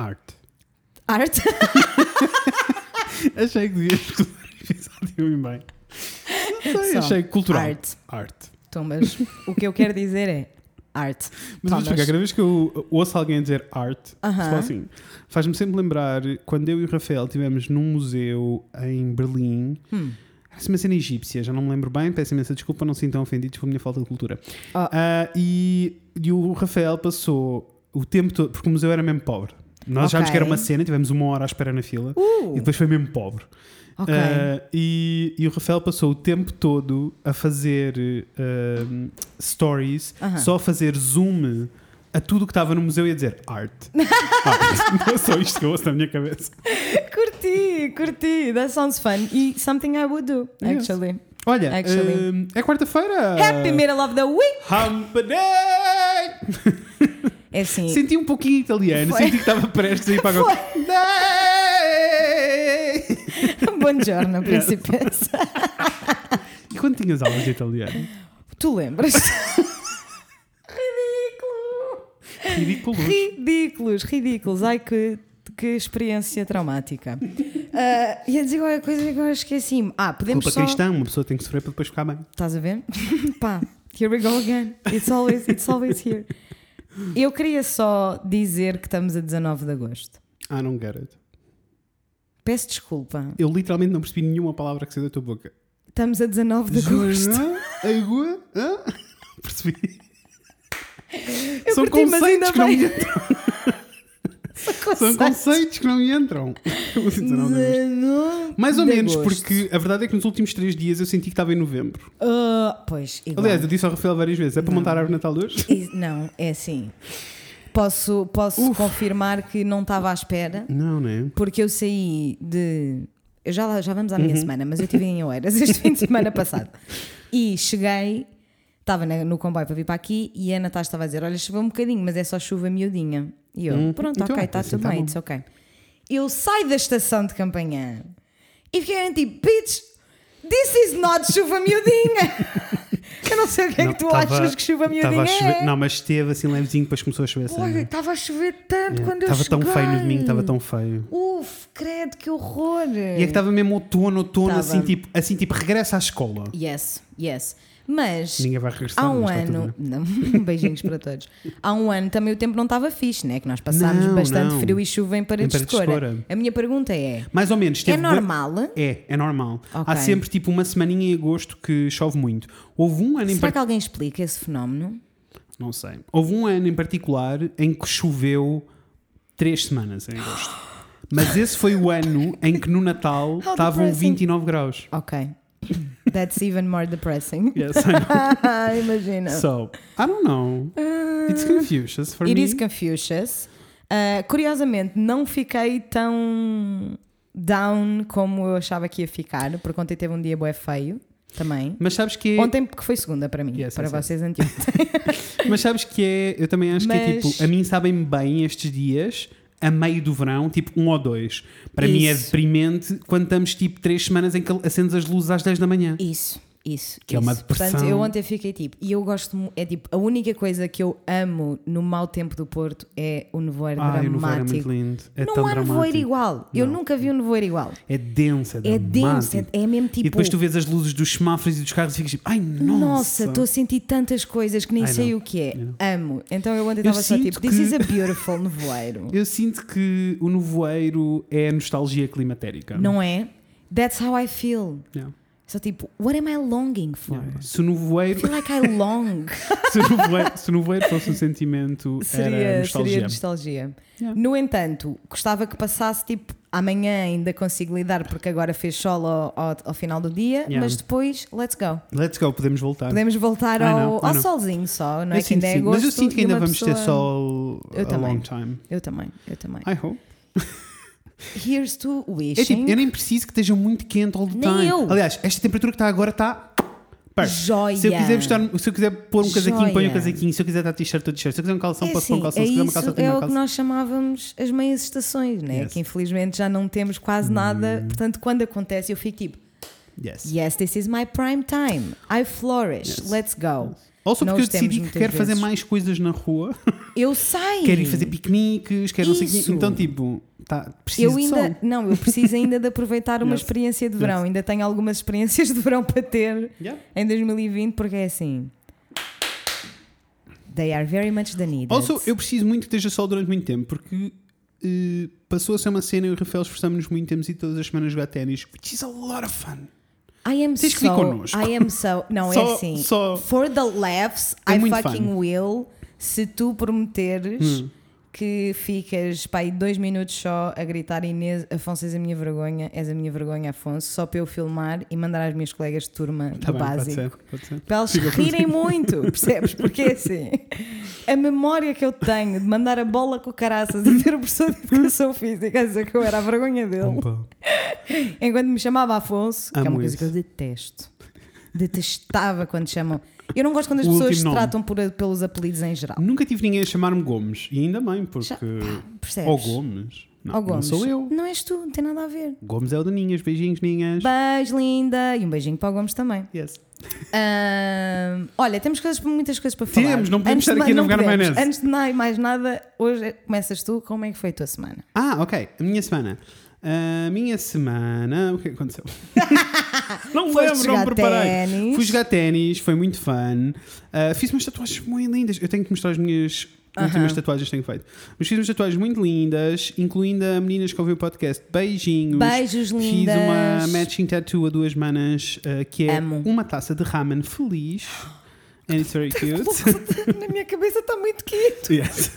Art. Art? Achei que devias escolher o episódio bem. Não sei, Só. achei cultural. Art. Art. Então, mas o que eu quero dizer é art. Mas vou Thomas. explicar, cada vez que eu ouço alguém dizer art, Aham. só assim, faz-me sempre lembrar quando eu e o Rafael estivemos num museu em Berlim. Hum. Era uma cena egípcia, já não me lembro bem, peço imensa desculpa, não se sintam ofendidos com a minha falta de cultura. Oh. Ah, e, e o Rafael passou o tempo todo, porque o museu era mesmo pobre. Nós achámos Ok. que era uma cena, tivemos uma hora à espera na fila Uh, e depois foi mesmo pobre. ok. Ah, e, e o Rafael passou o tempo todo a fazer ah, stories, Aham. só a fazer zoom a tudo que estava no museu e a dizer art. art. Não é só isto que eu ouço na minha cabeça. curti, curti. That sounds fun. E something I would do, Yes. actually. Olha, Actually. ah, é quarta-feira. Happy middle of the week! Hump Day! É assim. Senti um pouquinho italiano, Foi. senti que estava prestes a ir para agora. Buongiorno, principessa. E quando tinhas aulas de italiano? Tu lembras? Ridículo! Ridículos. Ridículos, ridículos. Ai, que, que experiência traumática. Ah, ia dizer qualquer coisa que agora esqueci-me. Ah, podemos Culpa só. cristã, uma pessoa tem que sofrer para depois ficar bem. Estás a ver? Pá, here we go again. It's always, it's always here. Eu queria só dizer que estamos a 19 de agosto. I don't get it. Peço desculpa. Eu literalmente não percebi nenhuma palavra que saiu da tua boca. Estamos a 19 de agosto. Agua? Percebi. Eu São curti, mas ainda conceitos que não bem. me entram. São conceitos que não entram. Mais ou menos, agosto. porque a verdade é que nos últimos três dias eu senti que estava em novembro. Ah, pois, igual. Aliás, eu disse ao Rafael várias vezes: é para Não. montar a árvore Natal hoje? Não, é assim. Posso, posso confirmar que não estava à espera, Não, né? porque eu saí de. Eu já, já vamos à Uhum. minha semana, mas eu estive em Oeiras este fim de semana passado. E cheguei, estava no comboio para vir para aqui e a Natasha estava a dizer: Olha, choveu um bocadinho, mas é só chuva miudinha. E eu, Hum, pronto, então, ok, está assim tudo tá bem, it's ok. Eu saio da estação de campanhã e fiquei tipo: Bitch, this is not chuva miudinha. eu não sei o que é que tu tava- achas que chuva miudinha chover- é. Não, mas esteve assim levezinho, depois começou a chover assim. Olha, estava a chover tanto quando eu Estava tão cheguei. feio no domingo, estava tão feio. Uf, credo, que horror. E é que estava mesmo outono, outono, Tava. assim tipo, assim tipo, regressa à escola. Yes, yes. Mas Ninguém vai regressar. há um tudo ano. Não, beijinhos para todos. Há um ano também o tempo não estava fixe, né? Que nós passámos Não, bastante não. frio e chuva em paredes, Em paredes de de cora. cora. A minha pergunta é: Mais ou menos. é normal? É, é normal. Ok. Há sempre tipo uma semaninha em agosto que chove muito. Houve um ano em Será par- que alguém explica esse fenómeno? Não sei. Houve um ano em particular em que choveu três semanas em agosto. Mas esse foi o ano em que no Natal estavam depressing. 29 graus. Ok. That's even more depressing. Yes, I know. Imagina. So, I don't know. It's Confucius for It me. is Confucius. Uh, curiosamente, não fiquei tão down como eu achava que ia ficar, porque ontem teve um dia bué feio também. Mas sabes que é, Ontem porque foi segunda para mim, Yes, para yes, yes. vocês anteontem. mas sabes que é, eu também acho que é Mas- tipo, a mim sabem bem estes dias, a meio do verão, tipo um ou dois. Para mim é Isso. deprimente quando estamos tipo três semanas em que acendes as luzes às 10 da manhã. Isso, isso. Que é uma isso. depressão. Portanto, eu ontem fiquei tipo, e eu gosto, é tipo, a única coisa que eu amo no mau tempo do Porto é o nevoeiro Ai, o nevoeiro é dramático. É não há nevoeiro dramático. igual. Eu Não. nunca vi um nevoeiro igual. É denso, é, É denso, dramático. é, é mesmo tipo. E depois tu vês as luzes dos semáforos e dos carros e ficas tipo, ai Nossa, nossa. estou a sentir tantas coisas que nem sei o que é. Amo. Então eu ontem Eu estava só tipo, this que- is a beautiful nevoeiro. Eu sinto que o nevoeiro é nostalgia climatérica. Não é? That's how I feel. Yeah. Só tipo, what am I longing for? Yeah. Se o I nevoeiro, feel like I long. se o nevoeiro, se o nevoeiro fosse um sentimento, era seria, nostalgia. seria nostalgia. Yeah. No entanto, gostava que passasse tipo amanhã ainda consigo lidar porque agora fez sol ao, ao, ao final do dia, Yeah. mas depois, let's go. Let's go, podemos voltar. Podemos voltar I ao, know, I ao solzinho só, não é Eu que sinto ainda é agosto. mas eu sinto que ainda vamos ter pessoa- sol Eu a também. long time. Eu também, eu também. I hope. Here's to wishing. É tipo, eu nem preciso que esteja muito quente all the Nem time. eu. Aliás, esta temperatura que está agora está. Joia. Se eu quiser vestir, se eu quiser pôr um casaquinho, ponho um Joia. casaquinho. Se eu quiser estar t-shirt, estou t-shirt. Se eu quiser um calção, É posso pôr um assim, calção. é Se quiser uma calça, tenho é uma o que nós chamávamos as meias estações, né? Yes. que infelizmente já não temos quase nada. Hum. Portanto, quando acontece, eu fico tipo, Yes. yes, this is my prime time. I flourish. Yes. Let's go. Ou só porque eu decidi que quero fazer mais coisas na rua, Eu sei. quero ir fazer piqueniques, quero não sei. Isso. Então, tipo, tá, preciso Eu ainda, não, eu preciso ainda de aproveitar uma Yes. experiência de verão. Yes. Ainda tenho algumas experiências de verão para ter Yeah. em 2020, porque é assim. They are very much the needed. Also, eu preciso muito que esteja sol durante muito tempo, porque eh, passou a ser uma cena e o Rafael esforçamos-nos muito, temos ido todas as semanas jogar ténis, which is a lot of fun. I am Tens que vir so, connosco. I am so. Não, é Só- assim. só- For the laughs, É I fucking fun. will. Se tu prometeres Hum. Que ficas pá, aí dois minutos só a gritar Inês, Afonso, és a minha vergonha, és a minha vergonha, Afonso, só para eu filmar e mandar às minhas colegas de turma Tá do bem, pode básico. ser, pode ser. Para elas Fica rirem muito, percebes? Porque é assim, a memória que eu tenho de mandar a bola com o caraças e ter o professor de educação física a dizer que eu era a vergonha dele, Opa. enquanto me chamava Afonso, que é Amo uma coisa que eu isso. detesto. Detestava quando chamam. Eu não gosto quando as O pessoas se tratam por, pelos apelidos em geral. Nunca tive ninguém a chamar-me Gomes, e ainda bem, porque. Já- percebes? Ou Gomes. Não, Ó, Gomes. não sou eu. Não és tu, não tem nada a ver. Gomes é o da Ninhas, beijinhos, Ninhas. Beijo, linda. E um beijinho para o Gomes também. Yes. Ahm, olha, temos coisas, muitas coisas para falar. Temos, não podemos Antes estar aqui a ma- navegar maionese. Antes de mais nada, hoje começas tu. Como é que foi a tua semana? Ah, ok. A minha semana. A minha semana. O que é aconteceu? não Foste lembro, não me preparei. ténis. Fui jogar ténis, foi muito fun. Uh, fiz umas tatuagens muito lindas. Eu tenho que mostrar as minhas últimas tatuagens que tenho feito. Mas fiz umas tatuagens muito lindas, incluindo a meninas que ouviu o podcast. Beijinhos. Beijos Fiz lindas. uma matching tattoo a duas manas, uh, que é Amo. uma taça de ramen feliz. And it's very cute. Na minha cabeça está muito quieto. yes.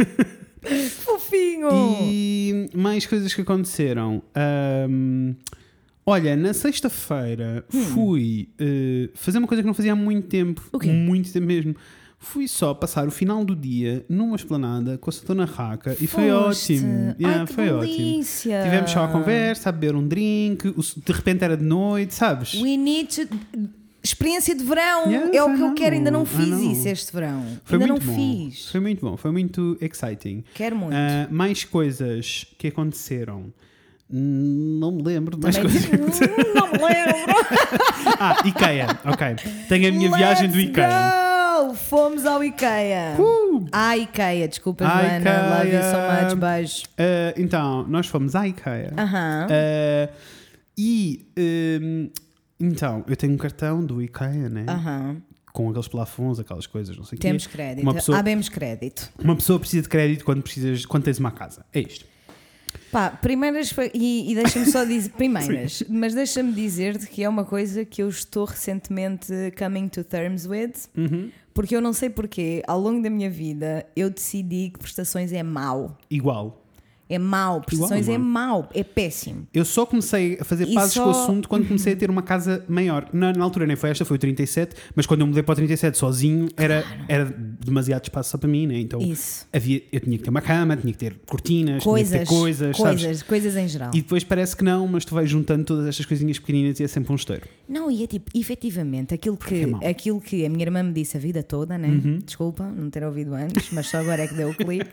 Fofinho. E mais coisas que aconteceram. Ahm, olha, na sexta-feira fui eh, fazer uma coisa que não fazia há muito tempo. Hum. O quê? Muito tempo mesmo. Fui só passar o final do dia numa esplanada com a Satona Raca e foi ótimo. Yeah, Ai, foi ótimo. delícia. Tivemos só a conversa, a beber um drink, de repente era de noite, sabes? We need to... Experiência de verão é o que eu quero. Ainda não I fiz isso este verão. Foi ainda não muito bom. fiz. Foi muito bom, foi muito exciting. Quero muito. Ah, mais coisas que aconteceram. Não me lembro de mais Também coisas. Hum, não me lembro. Ah, IKEA, ok. Tenho a minha viagem do Let's IKEA. Go! Fomos ao IKEA. Uh! À IKEA, desculpa, Joana. Love you so much. Beijo. Ah, então, nós fomos à IKEA. Aham. Ah, e hum, então, eu tenho um cartão do IKEA, né? Aham. Com aqueles plafons, aquelas coisas, não sei o quê. Temos crédito. Uma pessoa- Habemos crédito. Uma pessoa precisa de crédito quando, precisas, quando tens uma casa. É isto. Pá, primeiras. E, e deixa-me só dizer. Primeiras. mas deixa-me dizer-te que é uma coisa que eu estou recentemente coming to terms with. Uhum. Porque eu não sei porquê, ao longo da minha vida, eu decidi que prestações é mau. Igual. É mau. Prestações Igual, é mau. É péssimo. Eu só comecei a fazer E pazes com o só- assunto quando comecei a ter uma casa maior. Na, na altura nem foi esta, foi o 37, mas quando eu mudei para o 37 sozinho era, era demasiado espaço só para mim, né? Então Isso. havia, eu tinha que ter uma cama, tinha que ter cortinas, tinha Coisas. que ter coisas, sabes? coisas, coisas em geral. E depois parece que não, mas tu vais juntando todas estas coisinhas pequeninas e é sempre um esteiro. Não, e é tipo, efetivamente, aquilo que, é mau. Uhum. aquilo que a minha irmã me disse a vida toda, né? Desculpa não ter ouvido antes, mas só agora é que deu o clique.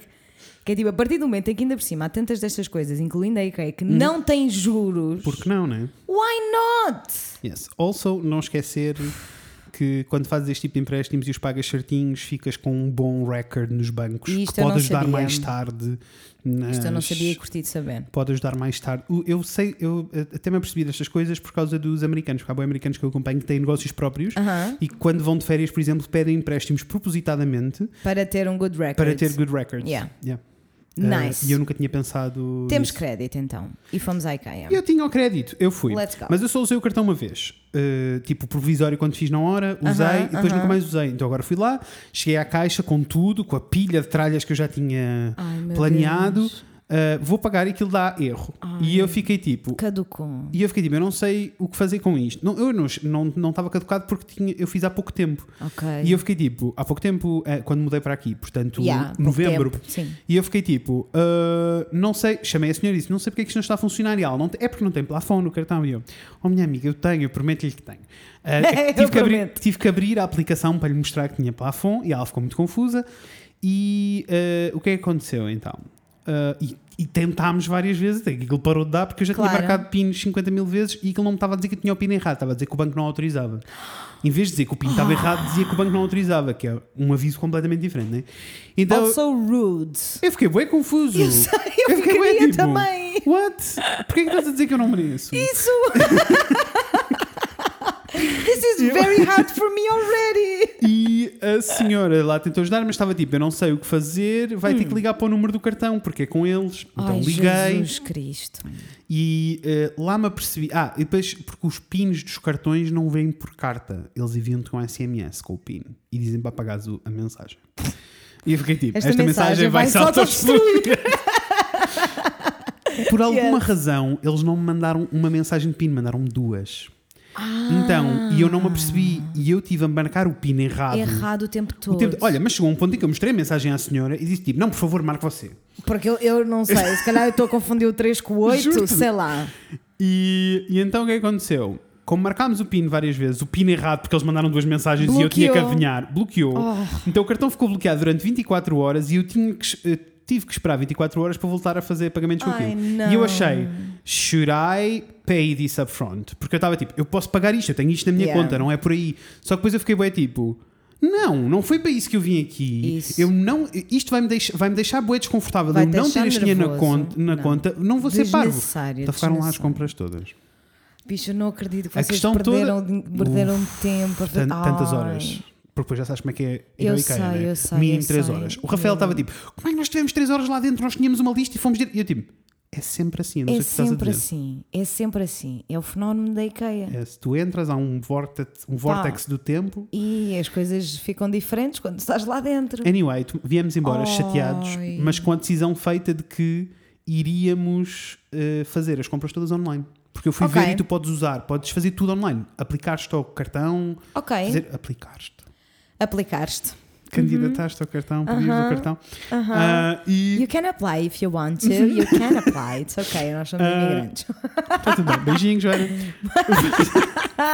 Que é tipo, a partir do momento em que ainda por cima há tantas destas coisas, incluindo a IKEA, que não tem juros. Porque não, né? why not? Yes. Also, não esquecer que quando fazes este tipo de empréstimos e os pagas certinhos, ficas com um bom record nos bancos E que pode ajudar sabia. mais tarde. Nas... Isto eu não sabia e curti de saber. Pode ajudar mais tarde. Eu sei, eu eh, até me apercebi destas coisas por causa dos americanos, porque há boi americanos que eu acompanho que têm negócios próprios Aham. e que quando vão de férias, por exemplo, pedem empréstimos propositadamente Para ter um good record. para ter good records. Yeah. Yeah. Nice. Eh, e eu nunca tinha pensado. Temos nisso. crédito então. E fomos à IKEA. Eu tinha o crédito, eu fui. Let's go. Mas eu só usei o cartão uma vez. Uh, tipo, provisório quando fiz na hora, usei Aham, e depois aham. nunca mais usei. Então agora fui lá, cheguei à caixa com tudo, com a pilha de tralhas que eu já tinha Ai, planeado. Deus. Uh, vou pagar e aquilo dá erro. E eu fiquei tipo. Caducou. E eu fiquei tipo, eu não sei o que fazer com isto. Não, eu não estava não, não caducado porque tinha, eu fiz há pouco tempo. Ok. E eu fiquei tipo, há pouco tempo, eh, quando mudei para aqui, portanto, Yeah, novembro. tempo. E eu fiquei tipo, "Ah, não sei, chamei a senhora e disse, não sei porque é que isto não está a funcionar. E ela, não, é porque não tem plafond no cartão. E eu, oh minha amiga, eu tenho, eu prometo-lhe que tenho. Ah, Eu tive, que abrir, tive que abrir a aplicação para lhe mostrar que tinha plafond e ela ficou muito confusa. E ah, o que é que aconteceu então? Ah, e, E tentámos várias vezes, até que aquilo parou de dar, porque eu já Claro. tinha marcado PINs 50 mil vezes e aquilo não me estava a dizer que eu tinha o PIN errado, estava a dizer que o banco não autorizava. Em vez de dizer que o PIN Ah. estava errado, dizia que o banco não autorizava, que é um aviso completamente diferente, né? Então Also rude. eu fiquei bem confuso. Eu sei, eu fiquei bué, ficaria tipo, também. What? Porquê é que estás a dizer que eu não mereço? Isso! This is very hard for me already! E a senhora lá tentou ajudar, mas estava tipo: Eu não sei o que fazer, vai ter que ligar para o número do cartão, porque é com eles. Então Hum. Ai, liguei Jesus Cristo. e eh, lá me apercebi. Ah, e depois, porque os pins dos cartões não vêm por carta, eles enviam-te com SMS com o pin e dizem para apagares o- a mensagem. E eu fiquei tipo: Esta Esta, mensagem vai vai se autodestruir. Por alguma Yes. razão, eles não me mandaram uma mensagem de PIN, mandaram-me duas. Então, e eu não me apercebi, e eu tive a marcar o PIN errado. Errado o tempo O todo. tempo- olha, mas chegou um ponto em que eu mostrei a mensagem à senhora e disse tipo: Não, por favor, marque você. Porque eu, eu não sei, se calhar eu estou a confundir o 3 com o 8, Juro-te. sei lá. E, e então o que é que aconteceu? Como marcámos o PIN várias vezes, o PIN errado, porque eles mandaram duas mensagens e eu tinha que Bloqueou. adivinhar, bloqueou. Então o cartão ficou bloqueado durante 24 horas e eu tinha que, eh, tive que esperar 24 horas para voltar a fazer pagamentos com aquilo. E eu achei, should I pay this upfront? Porque eu estava tipo, eu posso pagar isto, eu tenho isto na minha Yeah. conta, não é por aí. Só que depois eu fiquei bem tipo. Não, não foi para isso que eu vim aqui. Isso. Eu não, isto vai-me deixar, vai -me deixar bué desconfortável. Vai eu não ter este dinheiro na, conta, na Não. conta, não vou ser parvo. Então ficaram lá as compras todas. Bicho, eu não acredito que A vocês perderam, toda- perderam tempo. a fazer- Tan- tantas horas. Porque depois já sabes como é que é ir Eu ao IKEA, sei, né? eu sei, Mínimo eu 3 sei. horas. O Rafael estava tipo, como é que nós tivemos 3 horas lá dentro? Nós tínhamos uma lista e fomos. dire-" E eu tipo, é sempre assim, não É sei o que estás a sempre dizer. assim, é sempre assim. É o fenómeno da IKEA. É, se tu entras, há um vórtex, um vórtex do tempo. E as coisas ficam diferentes quando estás lá dentro. Anyway, tu- viemos embora Ai. chateados, mas com a decisão feita de que iríamos eh, fazer as compras todas online. Porque eu fui Ok. ver e tu podes usar, podes fazer tudo online. Aplicar-te ao cartão, Ok, fazer, aplicar-te. Aplicar-te. Candidataste ao cartão, pedires o Aham. cartão. Ah, e You can apply if you want to. You can apply. It's ok, nós somos Ah, imigrantes. Está tudo bem. Beijinhos, Joana.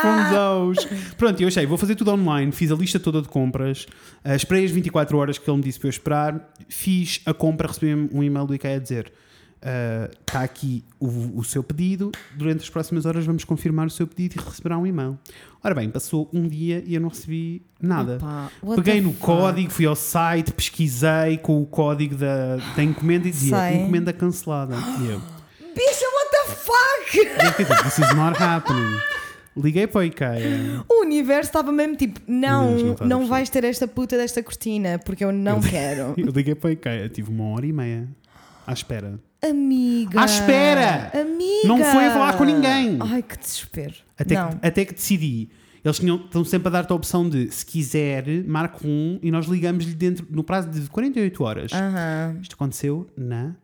Fomos aos. Pronto, eu achei, vou fazer tudo online. Fiz a lista toda de compras. Uh, esperei as 24 horas que ele me disse para eu esperar. Fiz a compra, recebi um e-mail do IKEA a dizer: está aqui o, o seu pedido. Durante as próximas horas vamos confirmar o seu pedido e receberá um e-mail. Ora bem, passou um dia e eu não recebi nada. Opa, Peguei no código, fui ao site, pesquisei com o código da, da encomenda e dizia Sei. encomenda cancelada. E eu. Bicha, what the fuck? Eu tipo, This is not happening. Liguei para o IKEA. O universo estava mesmo tipo: não, não não, vais ter esta puta desta cortina porque eu não quero. Eu liguei para o IKEA. Tive uma hora e meia à espera. Amiga. À espera! Amiga. Não foi a falar com ninguém. Ai, que desespero. Até, não. que, até que decidi. Eles tinham, estão sempre a dar-te a opção de, se quiser, marca um e nós ligamos-lhe dentro, no prazo de 48 horas. Aham. Isto aconteceu na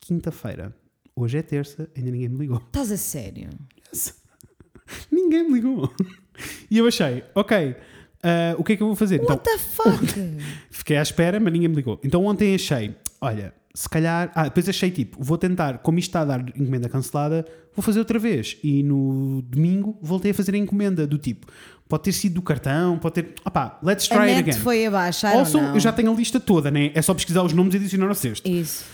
quinta-feira. Hoje é terça, ainda ninguém me ligou. Estás a sério? Ninguém me ligou. E eu achei, ok, ah, o que é que eu vou fazer? Então, What the fuck? Fiquei à espera, mas ninguém me ligou. Então ontem achei, olha, se calhar. Ah, depois achei tipo, vou tentar, como isto está a dar encomenda cancelada, vou fazer outra vez. E no domingo voltei a fazer a encomenda do tipo, pode ter sido do cartão, pode ter. Opá, let's a try it net again. foi abaixo, Also, eu já tenho a lista toda, né? É só pesquisar os nomes e adicionar ao cesto. Isso,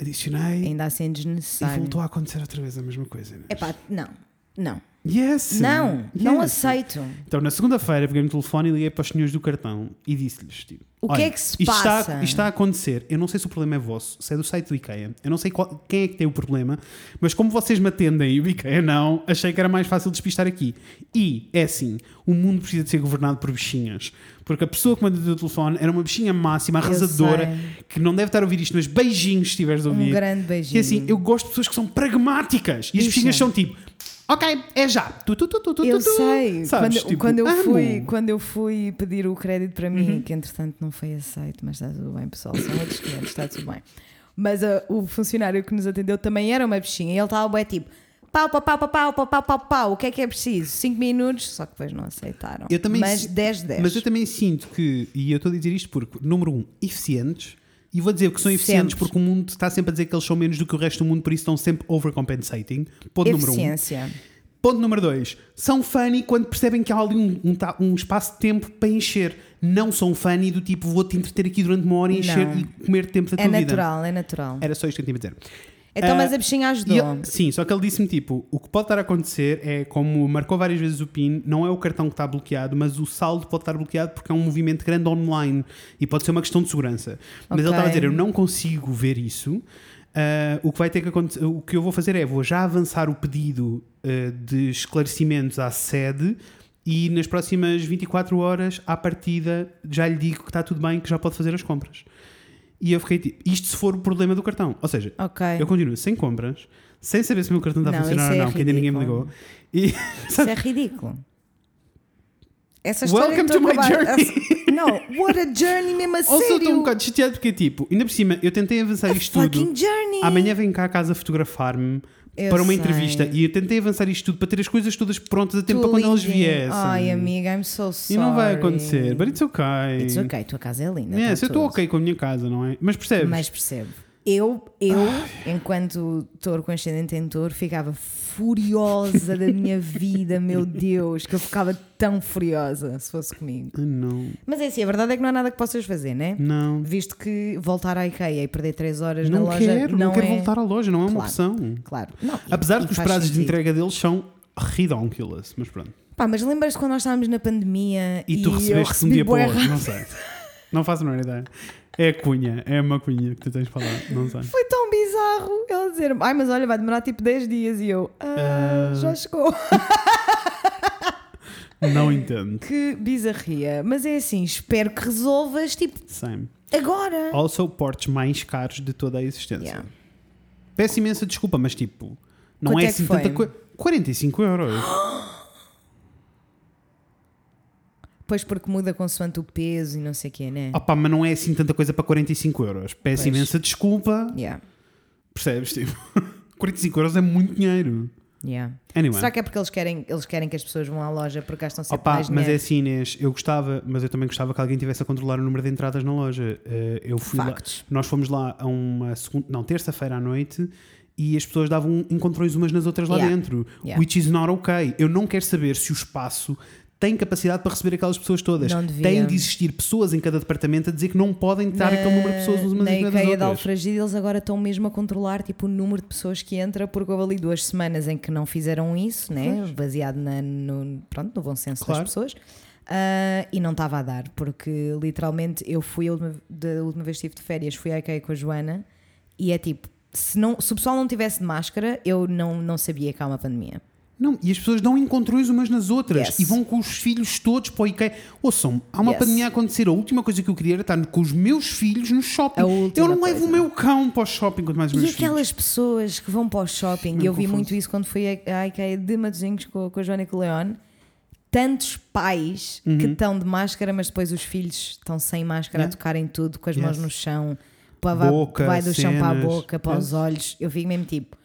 Adicionei ainda assim e desnecessário. voltou a acontecer outra vez a mesma coisa. Né? Epá, não, não. Yes! Não, não yes. aceito. Então, na segunda-feira, peguei no telefone e liguei para os senhores do cartão e disse-lhes: tipo, O que "Olha, é que se isto Está, passa?" isto está a acontecer. Eu não sei se o problema é vosso, se é do site do IKEA. Eu não sei qual- quem é que tem o problema, mas como vocês me atendem e o IKEA não, achei que era mais fácil despistar aqui. E é assim: o mundo precisa de ser governado por bichinhas. Porque a pessoa que me atendeu o telefone era uma bichinha máxima, arrasadora, que não deve estar a ouvir isto, mas beijinhos se estiveres a ouvir. Um grande Que beijinho. é assim, eu gosto de pessoas que são pragmáticas. E as bichinhas são tipo. Ok, é já. Tu, tu, tu, Eu sei, Sabes? quando, Tipo, quando, eu amo. Uhum. fui, quando eu fui pedir o crédito para mim, que entretanto não foi aceito, mas está tudo bem, pessoal, são outros clientes, está tudo bem. Mas ah, o funcionário que nos atendeu também era uma bichinha e ele estava bem tipo pau, pau, pau, pau, pau, pau, pau, pau, pau, o que é que é preciso? 5 minutos, só que depois não aceitaram. Eu também mas si- 10, 10. Mas eu também sinto que, e eu estou a dizer isto porque, número um, eficientes. E vou dizer que são eficientes Sempre. porque o mundo está sempre a dizer que eles são menos do que o resto do mundo, por isso estão sempre overcompensating. Ponto número um. Eficiência. Ponto número dois. São funny quando percebem que há ali um, um um espaço de tempo para encher. não fã e do tipo vou-te entreter aqui durante uma hora e encher Não. e comer tempo da É tua vida. natural, é natural. Era só isto que eu tinha a dizer. Então, Ah, mas a bichinha ajudou. ele- sim, só que ele disse-me tipo: o que pode estar a acontecer é, como marcou várias vezes o PIN, não é o cartão que está bloqueado, mas o saldo pode estar bloqueado porque é um movimento grande online e pode ser uma questão de segurança. Mas ele Ok. estava a dizer: eu não consigo ver isso. Ah, o que vai ter que acontecer, o que eu vou fazer é vou já avançar o pedido ah, de esclarecimentos à sede e nas próximas 24 horas, à partida, já lhe digo que está tudo bem, que já pode fazer as compras. E eu fiquei tipo, isto se for o problema do cartão. Ou seja, Ok. eu continuo sem compras, sem saber se o meu cartão está a funcionar ou é não, que ainda ninguém me ligou. E, Isso é ridículo. Essa história Welcome to my journey. Não, what a journey mesmo a Also, sério. estou um bocado chateado porque, tipo, ainda por cima, eu tentei avançar isto tudo. Journey. Amanhã vem cá a casa fotografar-me Eu para uma sei. entrevista e eu tentei avançar isto tudo para ter as coisas todas prontas a tempo para quando elas viessem. Ai, amiga, I'm so e sorry. não vai acontecer, but it's okay. It's okay, tua casa é linda. Yes, tá eu estou ok com a minha casa, não é? Mas percebes? Mas percebo. Eu, eu enquanto touro com ascendente em touro, ficava furiosa da minha vida, meu Deus, que eu ficava tão furiosa se fosse comigo. Não, Mas é assim, a verdade é que não há nada que possas fazer, né? não. Visto que voltar à IKEA e perder 3 horas Não na loja quero, não, não quero é... voltar à loja, não é uma Claro. opção. Claro. Não, Apesar e- de e que os prazos de sentido. entrega deles são redonkulous, mas pronto. Pá, mas lembras-te quando nós estávamos na pandemia E, tu eu recebeste um dia para o outro, não sei. Não faço a menor ideia. É a cunha, é uma cunha que tu tens de falar, não sei. Foi tão bizarro ele dizer ai, mas olha, vai demorar tipo 10 dias e eu, ah, Ah. já chegou. Não entendo. que bizarria. Mas é assim, espero que resolvas tipo Same. agora. Also, portes mais caros de toda a existência. Yeah. Peço imensa desculpa, mas tipo, não Quanto é é assim foi? tanta coisa. 45 euros. Pois porque muda consoante o peso e não sei o quê, né? Opa, mas não é assim tanta coisa para 45 euros. Peço Pois. imensa desculpa. Yeah, Percebes? Tipo, 45 euros é muito dinheiro. yeah. Anyway. Será que é porque eles querem, eles querem que as pessoas vão à loja porque gastam sempre Opa, mais mas é assim, Inês, eu gostava, mas eu também gostava que alguém tivesse a controlar o número de entradas na loja. Eh, eu fui lá, Factos. nós fomos lá a uma segunda, não, terça-feira à noite e as pessoas davam encontrões umas nas outras lá Yeah. dentro, Yeah. which is not okay. Eu não quero saber se o espaço tem capacidade para receber aquelas pessoas todas. Tem de existir pessoas em cada departamento a dizer que não podem estar aquele número de pessoas umas na das IKEA de outras. Alfragide eles agora estão mesmo a controlar tipo, o número de pessoas que entra porque houve ali duas semanas em que não fizeram isso, né? baseado na- no, pronto, no bom senso Claro. das pessoas. Ah, e não estava a dar, porque literalmente eu fui a última, da última vez que estive de férias, fui à IKEA com a Joana e é tipo, se, não, se o pessoal não tivesse de máscara, eu não, não sabia que há uma pandemia. Não, e as pessoas dão encontrões umas nas outras Yes. e vão com os filhos todos para o IKEA. Ouçam, há uma Yes. pandemia a acontecer. A última coisa que eu queria era estar com os meus filhos no shopping. Eu não levo coisa. o meu cão para o shopping quanto mais E aquelas pessoas que vão para o shopping, e eu vi confuso. muito isso quando fui à IKEA de Matosinhos com, com a Joana e com o Leone. Tantos pais Uhum. que estão de máscara, mas depois os filhos estão sem máscara Yeah. a tocarem tudo, com as Yes. mãos no chão, para vai, Boca, vai do chão para a cenas. boca, para os olhos. Eu fico mesmo tipo,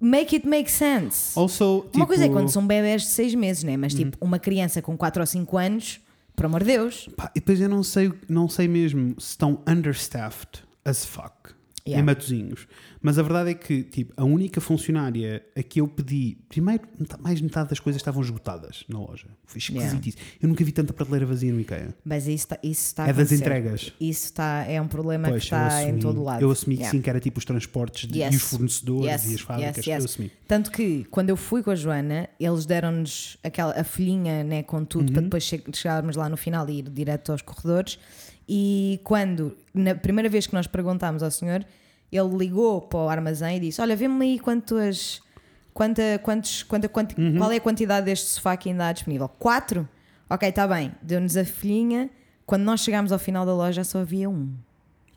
make it make sense. Also, Uma coisa é tipo, quando são bebés de 6 meses, né? mas tipo, uma criança com 4 ou 5 anos, por amor de Deus, pá, e depois eu não sei, não sei mesmo se estão understaffed as fuck Yeah. em Matozinhos. Mas a verdade é que tipo, a única funcionária a que eu pedi, primeiro, mais de metade das coisas estavam esgotadas na loja. Foi esquisito isso. Eu nunca vi tanta prateleira vazia no IKEA. mas isso está isso está É das entregas. Isso está, é um problema Pois, que está em todo o lado. Eu assumi que Yeah. sim, que era tipo os transportes de- Yes. e os fornecedores Yes, e as fábricas. yes, Eu assumi. Tanto que quando eu fui com a Joana, eles deram-nos aquela a folhinha né, com tudo Uhum. para depois che- chegarmos lá no final e ir direto aos corredores. E quando, na primeira vez que nós perguntámos ao senhor, ele ligou para o armazém e disse: Olha, vê-me aí quantas. Quanta, quantos, quanta, quanti- Uhum. Qual é a quantidade deste sofá que ainda há disponível? Quatro? Ok, está bem. Deu-nos a folhinha. Quando nós chegámos ao final da loja, só havia um.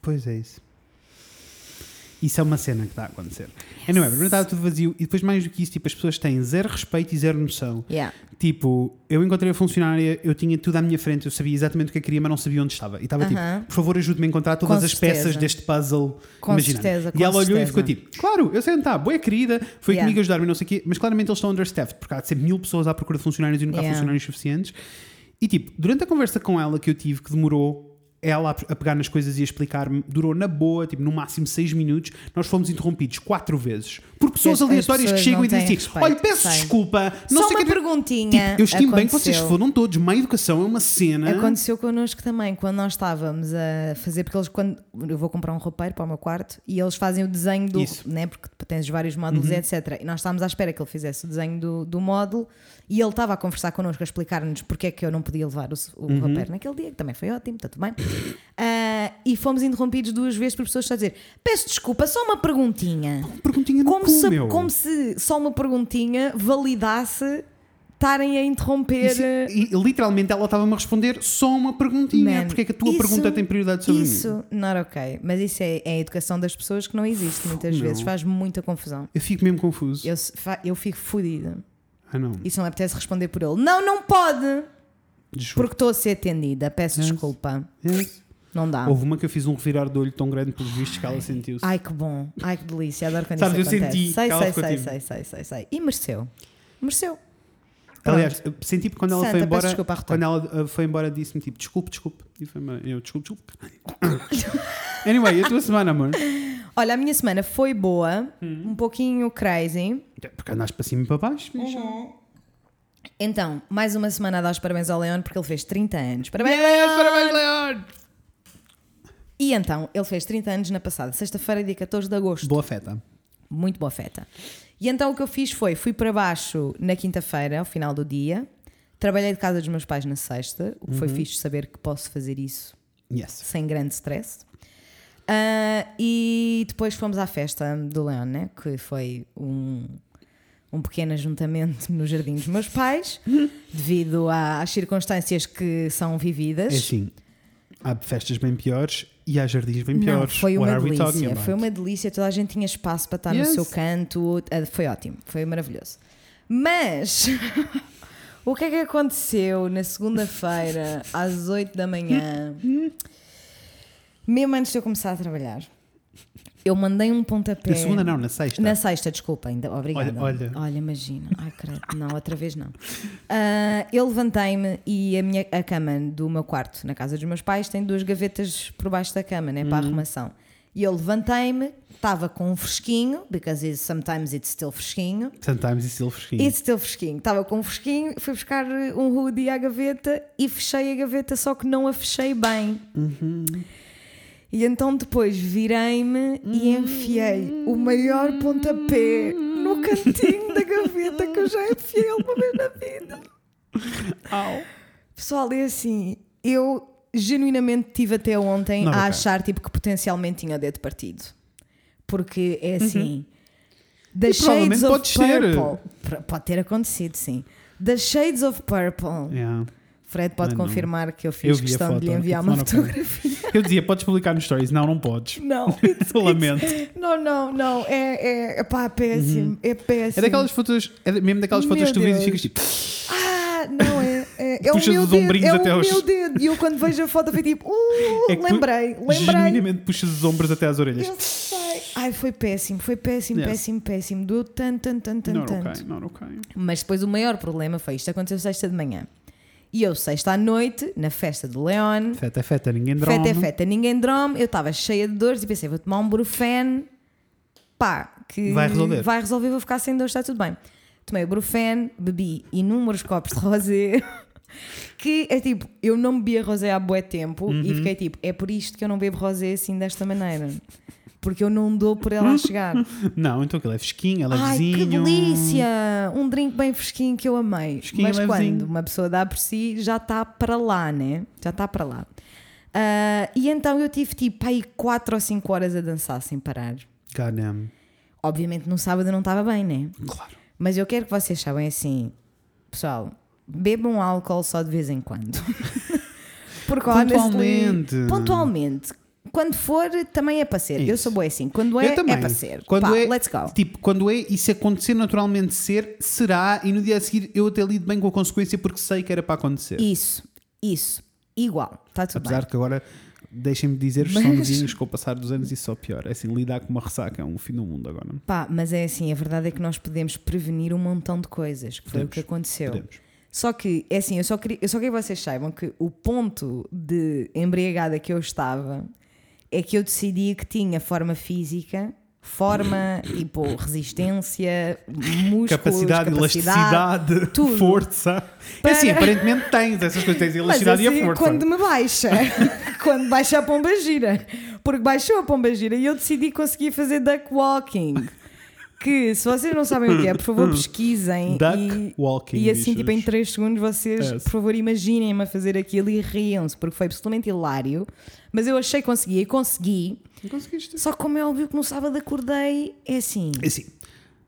Pois é isso. Isso é uma cena que está a acontecer. Anyway, primeiro estava tudo vazio e depois mais do que isso, tipo, as pessoas têm zero respeito e zero noção. Yeah. Tipo, eu encontrei a funcionária, eu tinha tudo à minha frente, eu sabia exatamente o que eu queria, mas não sabia onde estava. E estava Aham. tipo, por favor, ajude-me a encontrar todas Com as certeza. peças deste puzzle. Com imaginando. certeza, e com ela olhou e certeza. ficou tipo, claro, eu sei onde está, boa querida, foi Yeah. comigo ajudar-me, não sei o quê, mas claramente eles estão understaffed, porque há de ser mil pessoas à procura de funcionários e nunca há Yeah. funcionários suficientes. E tipo, durante a conversa com ela que eu tive, que demorou ela a pegar nas coisas e a explicar-me durou na boa, tipo, no máximo 6 minutos. Nós fomos interrompidos quatro vezes por pessoas as aleatórias que pessoas chegam não e dizem assim: Olha, peço sei. desculpa, não Só sei uma que. perguntinha. Tipo, eu estimo bem que vocês foram todos. Má educação é uma cena. Aconteceu connosco também, quando nós estávamos a fazer, porque eles, quando eu vou comprar um roupeiro para o meu quarto e eles fazem o desenho do, Isso. né, porque tens vários módulos, Uhum. etc. E nós estávamos à espera que ele fizesse o desenho do, do módulo e ele estava a conversar connosco, a explicar-nos porque é que eu não podia levar o, o Uhum. roupeiro naquele dia, que também foi ótimo, está tudo bem. Ah, e fomos interrompidos duas vezes por pessoas a dizer: Peço desculpa, só uma perguntinha. Perguntinha no Como cu, se, meu. como se só uma perguntinha validasse estarem a interromper. Isso- e, literalmente ela estava-me a responder só uma perguntinha. Man, porque é que a tua isso- pergunta tem prioridade sobre mim? Isso, not ok. Mas isso é, é a educação das pessoas que não existe muitas Não. vezes. Faz muita confusão. Eu fico mesmo confuso. Eu, eu fico fodida. Ah, não. Se não apetece responder por ele, não, não pode! Porque estou a ser atendida. Peço Yes. desculpa. Yes. Não dá. Houve uma que eu fiz um revirar de olho tão grande pelos vistos que ela sentiu-se. Ai que bom. Ai que delícia. Adoro quando Sabes, isso eu acontece. senti sei, sei, sei, sei, sei, sei, sei. E mereceu. Mereceu. Pronto. Aliás, senti porque quando ela Santa, foi embora, desculpa, quando ela uh, foi embora, disse-me tipo, desculpe, desculpe. E foi embora. Eu, desculpe, desculpe. anyway, e a tua semana, amor? Olha, a minha semana foi boa. Hum. Um pouquinho crazy. Porque andaste para cima e para baixo, bicho. Então, mais uma semana a dar os parabéns ao Leon porque ele fez 30 anos. Parabéns! Yes, parabéns, Leon! E então, ele fez 30 anos na passada sexta-feira, dia 14 de agosto. Boa feta. Muito boa feta. E então o que eu fiz foi, fui para baixo na quinta-feira, ao final do dia, trabalhei de casa dos meus pais na sexta, o que foi fixe saber que posso fazer isso Yes. sem grande stress. Ah, e depois fomos à festa do Leão, né? que foi um, um pequeno ajuntamento no jardim dos meus pais, devido às circunstâncias que são vividas. É assim, há festas bem piores e há jardins bem Não, piores. foi What uma delícia. Foi uma delícia. Toda a gente tinha espaço para estar Yes. no seu canto. Ah, Foi ótimo. Foi maravilhoso. Mas o que é que aconteceu na segunda-feira às 8 da manhã? Mesmo antes de eu começar a trabalhar, eu mandei um pontapé. Na segunda não, na sexta. Na sexta, desculpa, ainda. Obrigada. Olha, olha. imagina. Ai, credo. Não, outra vez não. Ah, eu levantei-me e a, minha, a cama do meu quarto, na casa dos meus pais, tem duas gavetas por baixo da cama, né? Para Uhum. arrumação. E eu levantei-me, estava com um fresquinho, because it's, sometimes it's still fresquinho. Sometimes it's still fresquinho. It's still fresquinho. Estava com um fresquinho, fui buscar um hoodie à gaveta e fechei a gaveta, só que não a fechei bem. Uhum. E então depois virei-me e enfiei o maior pontapé no cantinho da gaveta que eu já enfiei alguma vez na vida. Au. Pessoal, é assim, eu genuinamente tive até ontem Não, a achar tipo, que potencialmente tinha dedo partido. Porque é assim. The provavelmente Shades of podes ter. Purple. P- Pode ter acontecido, sim. The Shades of Purple. Yeah. Fred pode Ah, confirmar que eu Eu fiz a questão de lhe foto, enviar uma fotografia. Eu dizia, podes publicar nos stories. Não, não podes. Não, Lamento. não, não, não. É, é, pá, péssimo. É péssimo. É daquelas fotos, é mesmo daquelas fotos que tu vês e ficas tipo. Ah, não, é. É, é o meu os dedo. ombrinhos É até o aos- meu dedo. E eu quando vejo a foto foi tipo, uh, É lembrei, lembrei. Genuinamente puxas os ombros até às orelhas. Eu sei. Ai, foi péssimo, foi péssimo, Yes. péssimo, péssimo. Doeu tanto, tanto, tanto, tanto, Não, tanto. ok, não, ok. Mas depois o maior problema foi isto aconteceu sexta de manhã. E eu, sexta à noite, na festa do Leon, Feta é feta, ninguém drama. feta é feta, ninguém drome, eu estava cheia de dores e pensei, vou tomar um Brufen, pá, que Vai resolver. vai resolver, vou ficar sem dores, está tudo bem. Tomei o Brufen, bebi inúmeros copos de rosé, que é tipo, eu não bebia rosé há bué tempo Uhum. e fiquei tipo, é por isto que eu não bebo rosé assim desta maneira. Porque eu não dou por ela a chegar. Não, então aquilo é fresquinho, é Ai, que levezinho. delícia! Um drink bem fresquinho que eu amei. Fresquinho, Mas levezinho. quando uma pessoa dá por si, já está para lá, né? Já está para lá. Ah, e então eu tive tipo aí 4 ou 5 horas a dançar sem parar. Damn. Obviamente no sábado eu não estava bem, né? Claro. Mas eu quero que vocês saibam assim, pessoal, bebam álcool só de vez em quando. Porque honestly, Pontualmente. pontualmente. Quando for, também é para ser. Eu Isso. sou boa assim. Quando é, Eu é para ser. Quando Pá, é, let's go. Tipo, quando é e se acontecer naturalmente ser, será, e no dia a seguir eu até lido bem com a consequência porque sei que era para acontecer. Isso, isso. Igual. Está tudo Apesar bem. que agora, deixem-me dizer, Mas- são vizinhos com o passar dos anos isso só pior. É assim, lidar com uma ressaca é um fim do mundo agora. Pá, mas é assim, a verdade é que nós podemos prevenir um montão de coisas, que foi o Podemos, que aconteceu. Podemos. Só que, é assim, eu só, queria, eu só queria que vocês saibam que o ponto de embriagada que eu estava é que eu decidi que tinha forma física, forma, tipo, resistência, músculos, Capacidade, elasticidade, tudo. força. É Para- assim, aparentemente tens essas coisas, tens elasticidade assim, e a força. quando me baixa, quando baixa a pomba gira, porque baixou a pomba gira e eu decidi conseguir fazer duck walking. Que se vocês não sabem o que é, por favor pesquisem Duck e, walking, e assim, bichos. tipo, em 3 segundos, vocês, Yes. por favor, imaginem-me a fazer aquilo e riam-se, porque foi absolutamente hilário. Mas eu achei que conseguia e consegui. Não conseguiste. Só que, como é óbvio que no sábado acordei, é assim, É Assim,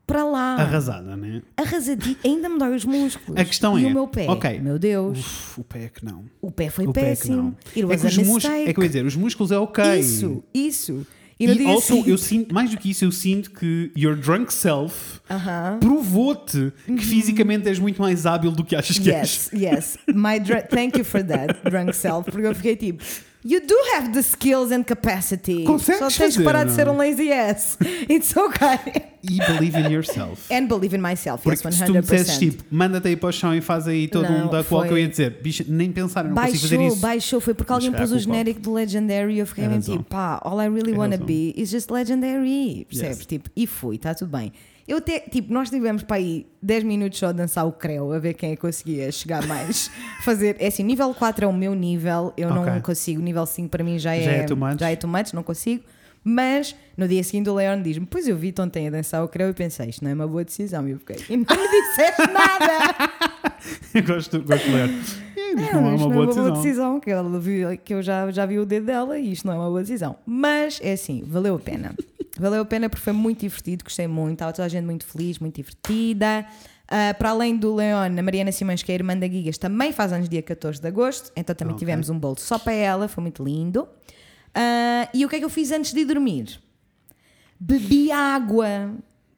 para lá, arrasada, né? arrasadinho, ainda me dói os músculos. A questão e é, o meu pé, ok. meu Deus, Uf, o pé é que não. o pé foi o pé é que péssimo. não. It É que, a os músculos, é que eu ia dizer, os músculos é ok. Isso, isso. E E, also, eu sinto, mais do que isso, eu sinto que your drunk self Aham. provou-te que fisicamente és muito mais hábil do que achas que és. Yes, yes. Thank you for that, drunk self, porque eu fiquei tipo, you do have the skills and capacity. Consegues Só tens que parar de ser um lazy ass. It's okay. E believe in yourself. And believe in myself, Porque yes, se tu me 100%. dissesses tipo, manda-te aí para o chão e faz aí todo Não, um duck walk, foi- eu ia dizer, bicha, nem pensar, eu não consigo fazer Baixou, isso. baixou, foi porque alguém Mas pôs o genérico do Legendary e eu fiquei É mesmo tipo, pá, all I really É wanna be is just Legendary. Percebes? Yes. Tipo, e fui, está tudo bem. Eu até, tipo, nós tivemos para aí 10 minutos só a dançar o creu, a ver quem é que conseguia chegar mais. Fazer, é assim, nível 4 é o meu nível, eu não Ok. consigo. Nível 5 para mim já é, Já é too much? já é too much, não consigo. Mas no dia seguinte o Leon diz-me: Pois eu vi ontem a dançar o creu e pensei, isto não é uma boa decisão. E eu fiquei, e não me disseste nada. gosto, gosto de ler. É, Não, não é isto uma boa decisão. que, ela viu- que eu já, já vi o dedo dela e isto não é uma boa decisão. Mas é assim, valeu a pena. Valeu a pena porque foi muito divertido, gostei muito, estava toda a gente muito feliz, muito divertida. Ah, para além do Leon, a Mariana Simões, que é a irmã da Gigas, também faz anos dia 14 de agosto, então também Ok. tivemos um bolo só para ela, foi muito lindo. Ah, e o que é que eu fiz antes de dormir? Bebi água.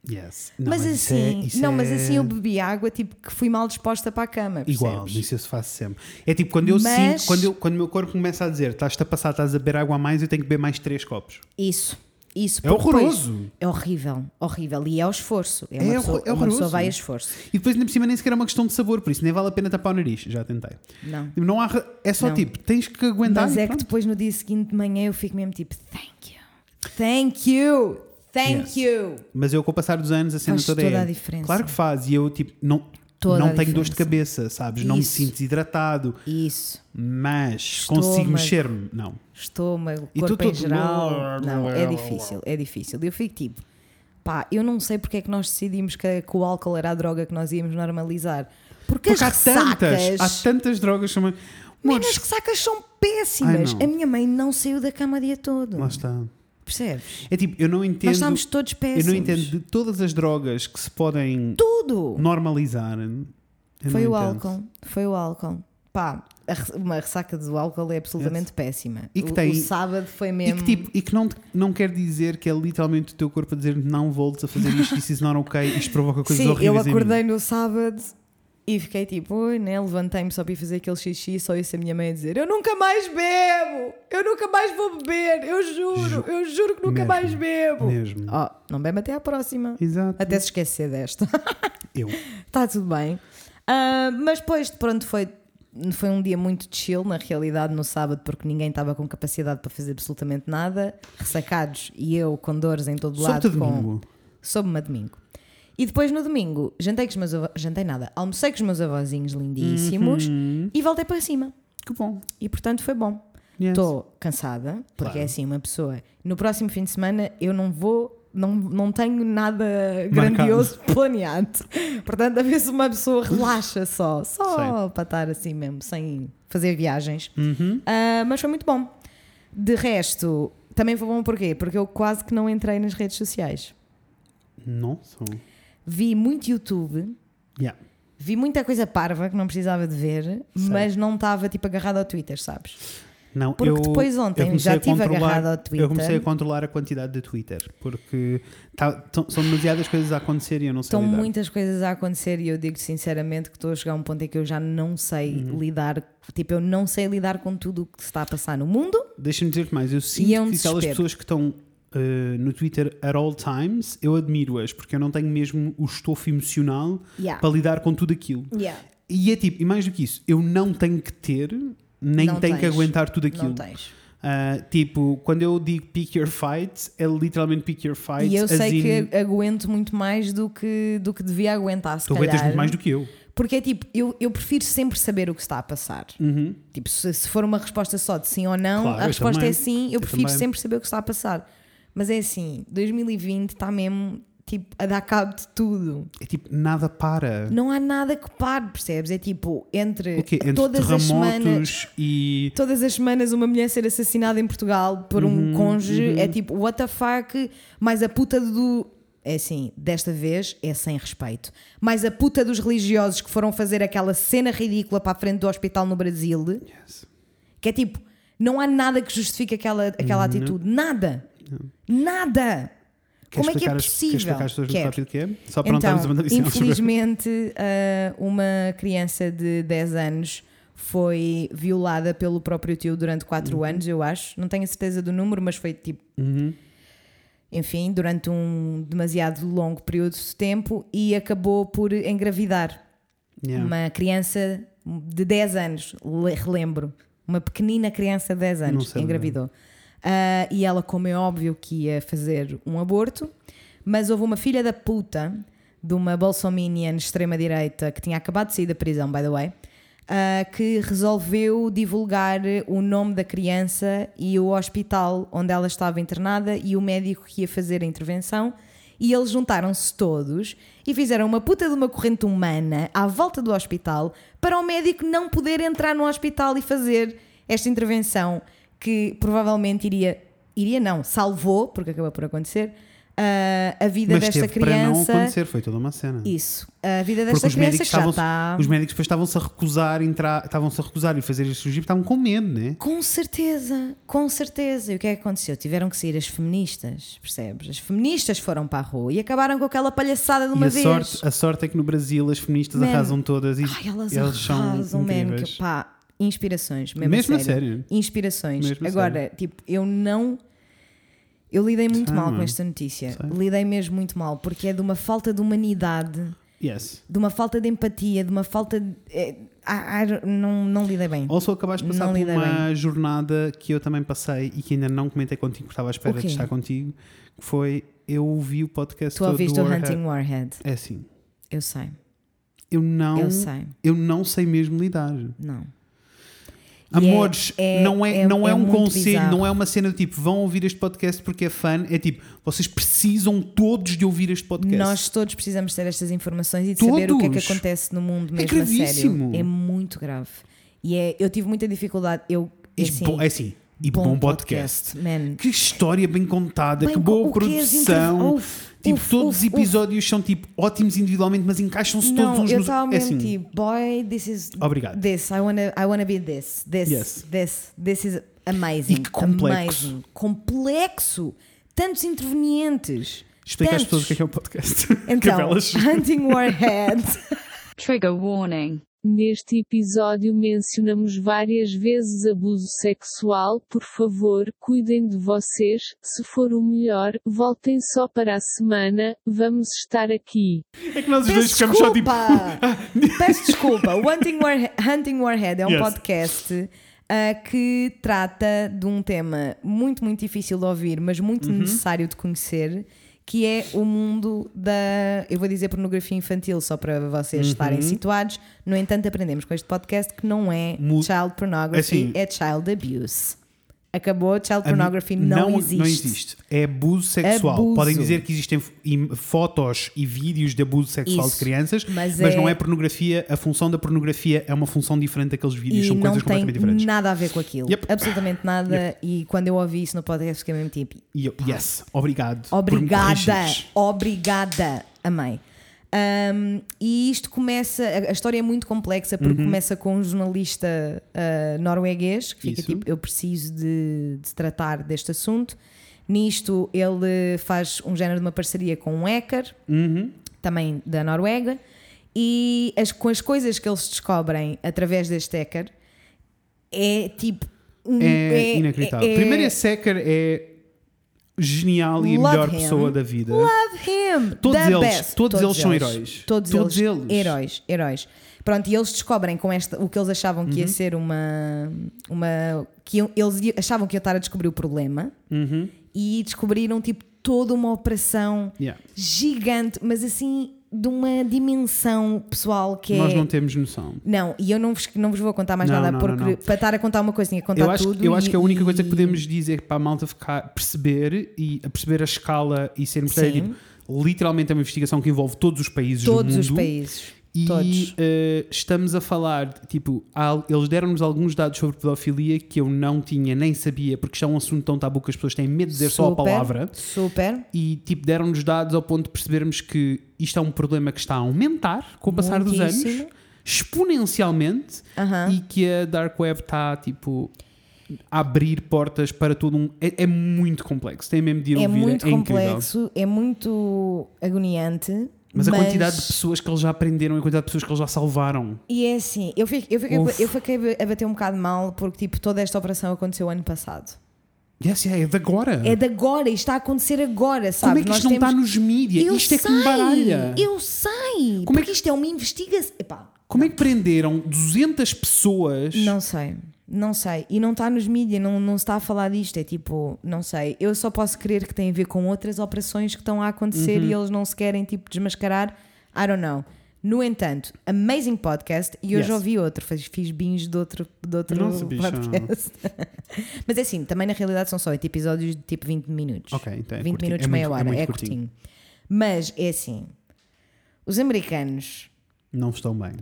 Yes. Não, mas é- assim, isso não, mas é assim eu bebi água, tipo que fui mal disposta para a cama. Igual, percebes? isso eu se faço sempre. É tipo, quando eu Mas- sinto, quando, eu, quando o meu corpo começa a dizer estás-te a passar, estás a beber água a mais, eu tenho que beber mais 3 copos. Isso, isso. É porque depois- horroroso. É horrível, horrível. E é o esforço. É uma, É pessoa, é uma pessoa horroroso. vai a esforço. E depois, ainda por cima, nem sequer é uma questão de sabor, por isso nem vale a pena tapar o nariz. Já tentei. Não. Tipo, Não há, é só Não. tipo, tens que aguentar. Mas é que pronto. depois no dia seguinte de manhã eu fico mesmo tipo, thank you. Thank you. Thank Yes. you. Mas eu, com o passar dos anos, a cena Faz toda toda é. a diferença. Claro que faz. E eu, tipo, não, Toda não a tenho dor de cabeça, sabes? Não me Isso. sinto desidratado, Isso. mas Estômago. consigo mexer-me. Não. Estômago, E corpo tu em geral. Não, é difícil, é difícil. Eu fico tipo, pá, eu não sei porque é que nós decidimos que, que o álcool era a droga que nós íamos normalizar. Porque, Porque há as ressacas... tantas, há tantas drogas chamam. Mano, as ressacas são péssimas. Ai. A minha mãe não saiu da cama o dia todo. Lá está. Percebes? É tipo, eu não entendo. Nós estamos todos eu péssimos. não entendo de todas as drogas que se podem Tudo. normalizar. eu Foi o entendo. álcool. Foi o álcool. Pá, a uma ressaca do álcool é absolutamente péssima. E que tem- o sábado foi E mesmo. que, tipo, e que não, não quer dizer que é literalmente o teu corpo a dizer não voltes a fazer isto, this is not ok, isto provoca coisas Sim, horríveis. eu em mim." acordei no sábado e fiquei tipo, oi, né? Levantei-me só para ir fazer aquele xixi, só isso a minha mãe a dizer: Eu nunca mais bebo! Eu nunca mais vou beber! Eu juro! Ju- eu juro que nunca Mesmo. mais bebo! Mesmo. Oh, não bebe até à próxima. Exato. Até se esquecer desta. Eu. Está tudo bem. Ah, mas depois, pronto, foi, foi um dia muito chill, na realidade, no sábado, porque ninguém estava com capacidade para fazer absolutamente nada, ressacados e eu com dores em todo lado. Sobre com... domingo. Soube-me a domingo. E depois no domingo, jantei com os meus avós, jantei nada, almocei com os meus avózinhos lindíssimos Uhum. e voltei para cima. Que bom. E portanto foi bom. Yes. Estou cansada, porque Claro. é assim, uma pessoa. No próximo fim de semana eu não vou, não, não tenho nada grandioso planeado. Portanto, a ver se uma pessoa relaxa só, só para estar assim mesmo, sem fazer viagens. Uhum. Ah, mas foi muito bom. De resto, também foi bom porquê? Porque eu quase que não entrei nas redes sociais. Nossa. Vi muito YouTube, Yeah. vi muita coisa parva que não precisava de ver, mas não estava tipo agarrada ao Twitter, sabes? Não, Porque eu, depois ontem já estive agarrada ao Twitter. Eu comecei a controlar a quantidade de Twitter, porque tá- tão- são demasiadas coisas a acontecer e eu não sei Estão lidar. muitas coisas a acontecer e eu digo sinceramente que estou a chegar a um ponto em que eu já não sei Uhum. lidar, tipo, eu não sei lidar com tudo o que se está a passar no mundo. Deixa-me dizer-te mais, eu sinto E é um que aquelas pessoas que estão uh, no Twitter at all times, eu admiro-as, porque eu não tenho mesmo o estofo emocional Yeah. para lidar com tudo aquilo. Yeah. E é tipo, e mais do que isso, eu não tenho que ter, nem Não tenho que tens. aguentar tudo aquilo. Não tens. Ah, tipo, quando eu digo pick your fights, é literalmente pick your fights. E eu sei in- que aguento muito mais do que, do que devia aguentar, se Tu aguentas muito mais do que eu. Porque é tipo, eu, eu prefiro sempre saber o que está a passar. Uhum. Tipo, se, se for uma resposta só de sim ou não, Claro, a resposta também. é sim, eu, Eu prefiro também. sempre saber o que está a passar. Mas é assim, 2020 está mesmo tipo, a dar cabo de tudo. É tipo, nada para. Não há nada que pare, percebes? É tipo, entre? Entre todas as semanas. e. Todas as semanas uma mulher ser assassinada em Portugal por um Uhum, cônjuge uhum. é tipo, what the fuck? Mais a puta do. É assim, desta vez é sem respeito. Mais a puta dos religiosos que foram fazer aquela cena ridícula para a frente do hospital no Brasil, Yes. que é tipo, não há nada que justifique aquela, aquela Uhum. atitude. Nada! Nada! Queres Como é que é explicar as- possível? Queres explicar às pessoas Quero. é? Só para não Então, estarmos a infelizmente, ah, uma criança de 10 anos foi violada pelo próprio tio durante 4 anos, eu acho. Não tenho a certeza do número, mas foi tipo, Uhum. enfim, durante um demasiado longo período de tempo e acabou por engravidar. Yeah. Uma criança de 10 anos, le- relembro, uma pequenina criança de 10 Não anos sei engravidou. Ah, e ela, como é óbvio que ia fazer um aborto, mas houve uma filha da puta de uma bolsominion extrema-direita que tinha acabado de sair da prisão, by the way, ah, que resolveu divulgar o nome da criança e o hospital onde ela estava internada e o médico que ia fazer a intervenção. E eles juntaram-se todos e fizeram uma puta de uma corrente humana à volta do hospital para o médico não poder entrar no hospital e fazer esta intervenção que provavelmente iria, iria não, salvou, porque acabou por acontecer, ah, a vida Mas desta teve para não criança. acontecer, foi toda uma cena. Isso, a vida Porque desta os criança já está. os médicos depois estavam-se a recusar entrar, estavam-se a recusar e fazer a cirurgia porque estavam com medo, né? Com certeza, com certeza. E o que é que aconteceu? Tiveram que sair as feministas, percebes? As feministas foram para a rua e acabaram com aquela palhaçada de uma e a vez. sorte, a sorte é que no Brasil as feministas Man. arrasam todas e Ai, elas são arrasam, man, incríveis. que pá, inspirações, mesmo, Mesmo a sério. sério. Inspirações. Mesmo a Agora, tipo, eu não. Eu lidei muito Sei, mal com mano. esta notícia. Sei. Lidei mesmo muito mal, porque é de uma falta de humanidade, Yes. de uma falta de empatia, de uma falta de. é, ah, ah, não, não lidei bem. Also, acabaste de passar Não por lidei uma jornada que eu também passei e que ainda não comentei contigo, porque estava à espera O quê? de estar contigo, que foi eu ouvi o podcast Tu todo ouviste do o Warhead. Hunting Warhead? É assim, Eu sei, eu não, eu sei. eu não sei mesmo lidar. Não. E Amores, é- não é, é- não é, é um conselho, bizarro. não é uma cena do tipo, vão ouvir este podcast porque é fã, é tipo, vocês precisam todos de ouvir este podcast. Nós todos precisamos ter estas informações e de saber o que é que acontece no mundo É mesmo a sério. gravíssimo. É muito grave. E é, eu tive muita dificuldade. Eu, assim, é assim, e bom, podcast. Man. Que história bem contada, Bem, que boa que produção. interv- Uf, tipo, uf, todos uf, os episódios são tipo ótimos individualmente, mas encaixam-se todos uns eu nos estava é mesmo assim, tipo, boy, this is Obrigado. this. I wanna, I wanna be this. This, Yes. this, this is amazing. E que complexo. Amazing. Complexo. Tantos intervenientes. Explica às Tantos. pessoas o que é, que é o podcast. que Então. Hunting Warhead. Trigger warning. Neste episódio mencionamos várias vezes abuso sexual. Por favor, cuidem de vocês. Se for o melhor, voltem só para a semana. Vamos estar aqui. É que nós os dois Peço ficamos só tipo. desculpa! Peço desculpa. O Hunting, Warhe- Hunting Warhead é um Yes. podcast ah, que trata de um tema muito, muito difícil de ouvir, mas muito Uhum. necessário de conhecer, que é o mundo da. Eu vou dizer pornografia infantil, só para vocês Uhum. estarem situados. No entanto, aprendemos com este podcast que não é Mu- child pornography, Assim. é child abuse. Acabou, child pornography não, não, existe. não existe. É abuso sexual. Abuso. Podem dizer que existem fotos e vídeos de abuso sexual Isso. de crianças, Mas mas, é- não é pornografia. A função da pornografia é uma função diferente daqueles vídeos. E São não coisas tem completamente diferentes. nada a ver com aquilo. Yep. Absolutamente nada. E quando eu ouvi isso no podcast, fiquei mesmo tipo: eu, yes, obrigado. obrigada, obrigada, amei. Um, e isto começa, a, história é muito complexa porque começa com um jornalista uh, norueguês que fica Isso. tipo: Eu preciso de, de tratar deste assunto. Nisto, ele faz um género de uma parceria com um hacker, Uhum. também da Noruega, e as, com as coisas que eles descobrem através deste hacker, é tipo. um- É, inacreditável. é- Primeiro, esse hacker é genial e a Love melhor him. pessoa da vida. Love him! Todos The eles, best. todos eles são heróis. Todos, Todos eles, eles. heróis, heróis. Pronto, e eles descobrem com esta, o que eles achavam que Uhum. ia ser uma. uma que eles ia- achavam que iam estar a descobrir o problema Uhum. e descobriram tipo toda uma operação Yeah. gigante, mas assim de uma dimensão pessoal que Nós é. não temos noção. Não, e eu não vos, não vos vou contar mais Não, nada não, porque não, para estar a contar uma coisa tinha que contar Eu acho, tudo. eu acho e- que a única coisa que podemos dizer para a malta ficar, perceber e a perceber a escala e ser importante, Sim. tipo, literalmente é uma investigação que envolve todos os países do Todos mundo. os países. E Todos. eh, estamos a falar, tipo, há- eles deram-nos alguns dados sobre pedofilia que eu não tinha, nem sabia, porque isto é um assunto tão tabu que as pessoas têm medo de dizer só a Super, palavra. Super. E tipo, deram-nos dados ao ponto de percebermos que isto é um problema que está a aumentar com o passar dos anos, exponencialmente, Aham. e que a Dark Web está, tipo, a abrir portas para todo um. É, é muito complexo, tem mesmo de ir É ouvir, muito é incrível. complexo, é muito agoniante. Mas a quantidade de pessoas que eles já aprenderam, a quantidade de pessoas que eles já salvaram. E é assim, eu fiquei, eu, fiquei, eu fiquei a bater um bocado mal porque tipo, toda esta operação aconteceu ano passado. Yes, yeah, é de agora. É de agora, isto está a acontecer agora, Como sabe? é que isto não está nos mídias? Isto é que me sei, baralha. Eu sei, Como é porque isto é uma investigação. Epá, Como é que prenderam 200 pessoas? Não sei, não sei. E não está nos mídias, não, não se está a falar disto. É tipo, não sei. Eu só posso crer que tem a ver com outras operações que estão a acontecer Uhum. e eles não se querem tipo desmascarar. I don't know. No entanto, amazing podcast. E hoje Yes. ouvi outro, fiz, fiz binge de outro, de outro Nossa, podcast. Mas é assim, também na realidade são só episódios de tipo 20 minutos. Ok, então é 20 curtinho. minutos, É meia muito- é hora. muito É, curtinho. curtinho. Mas é assim, os americanos Não estão bem.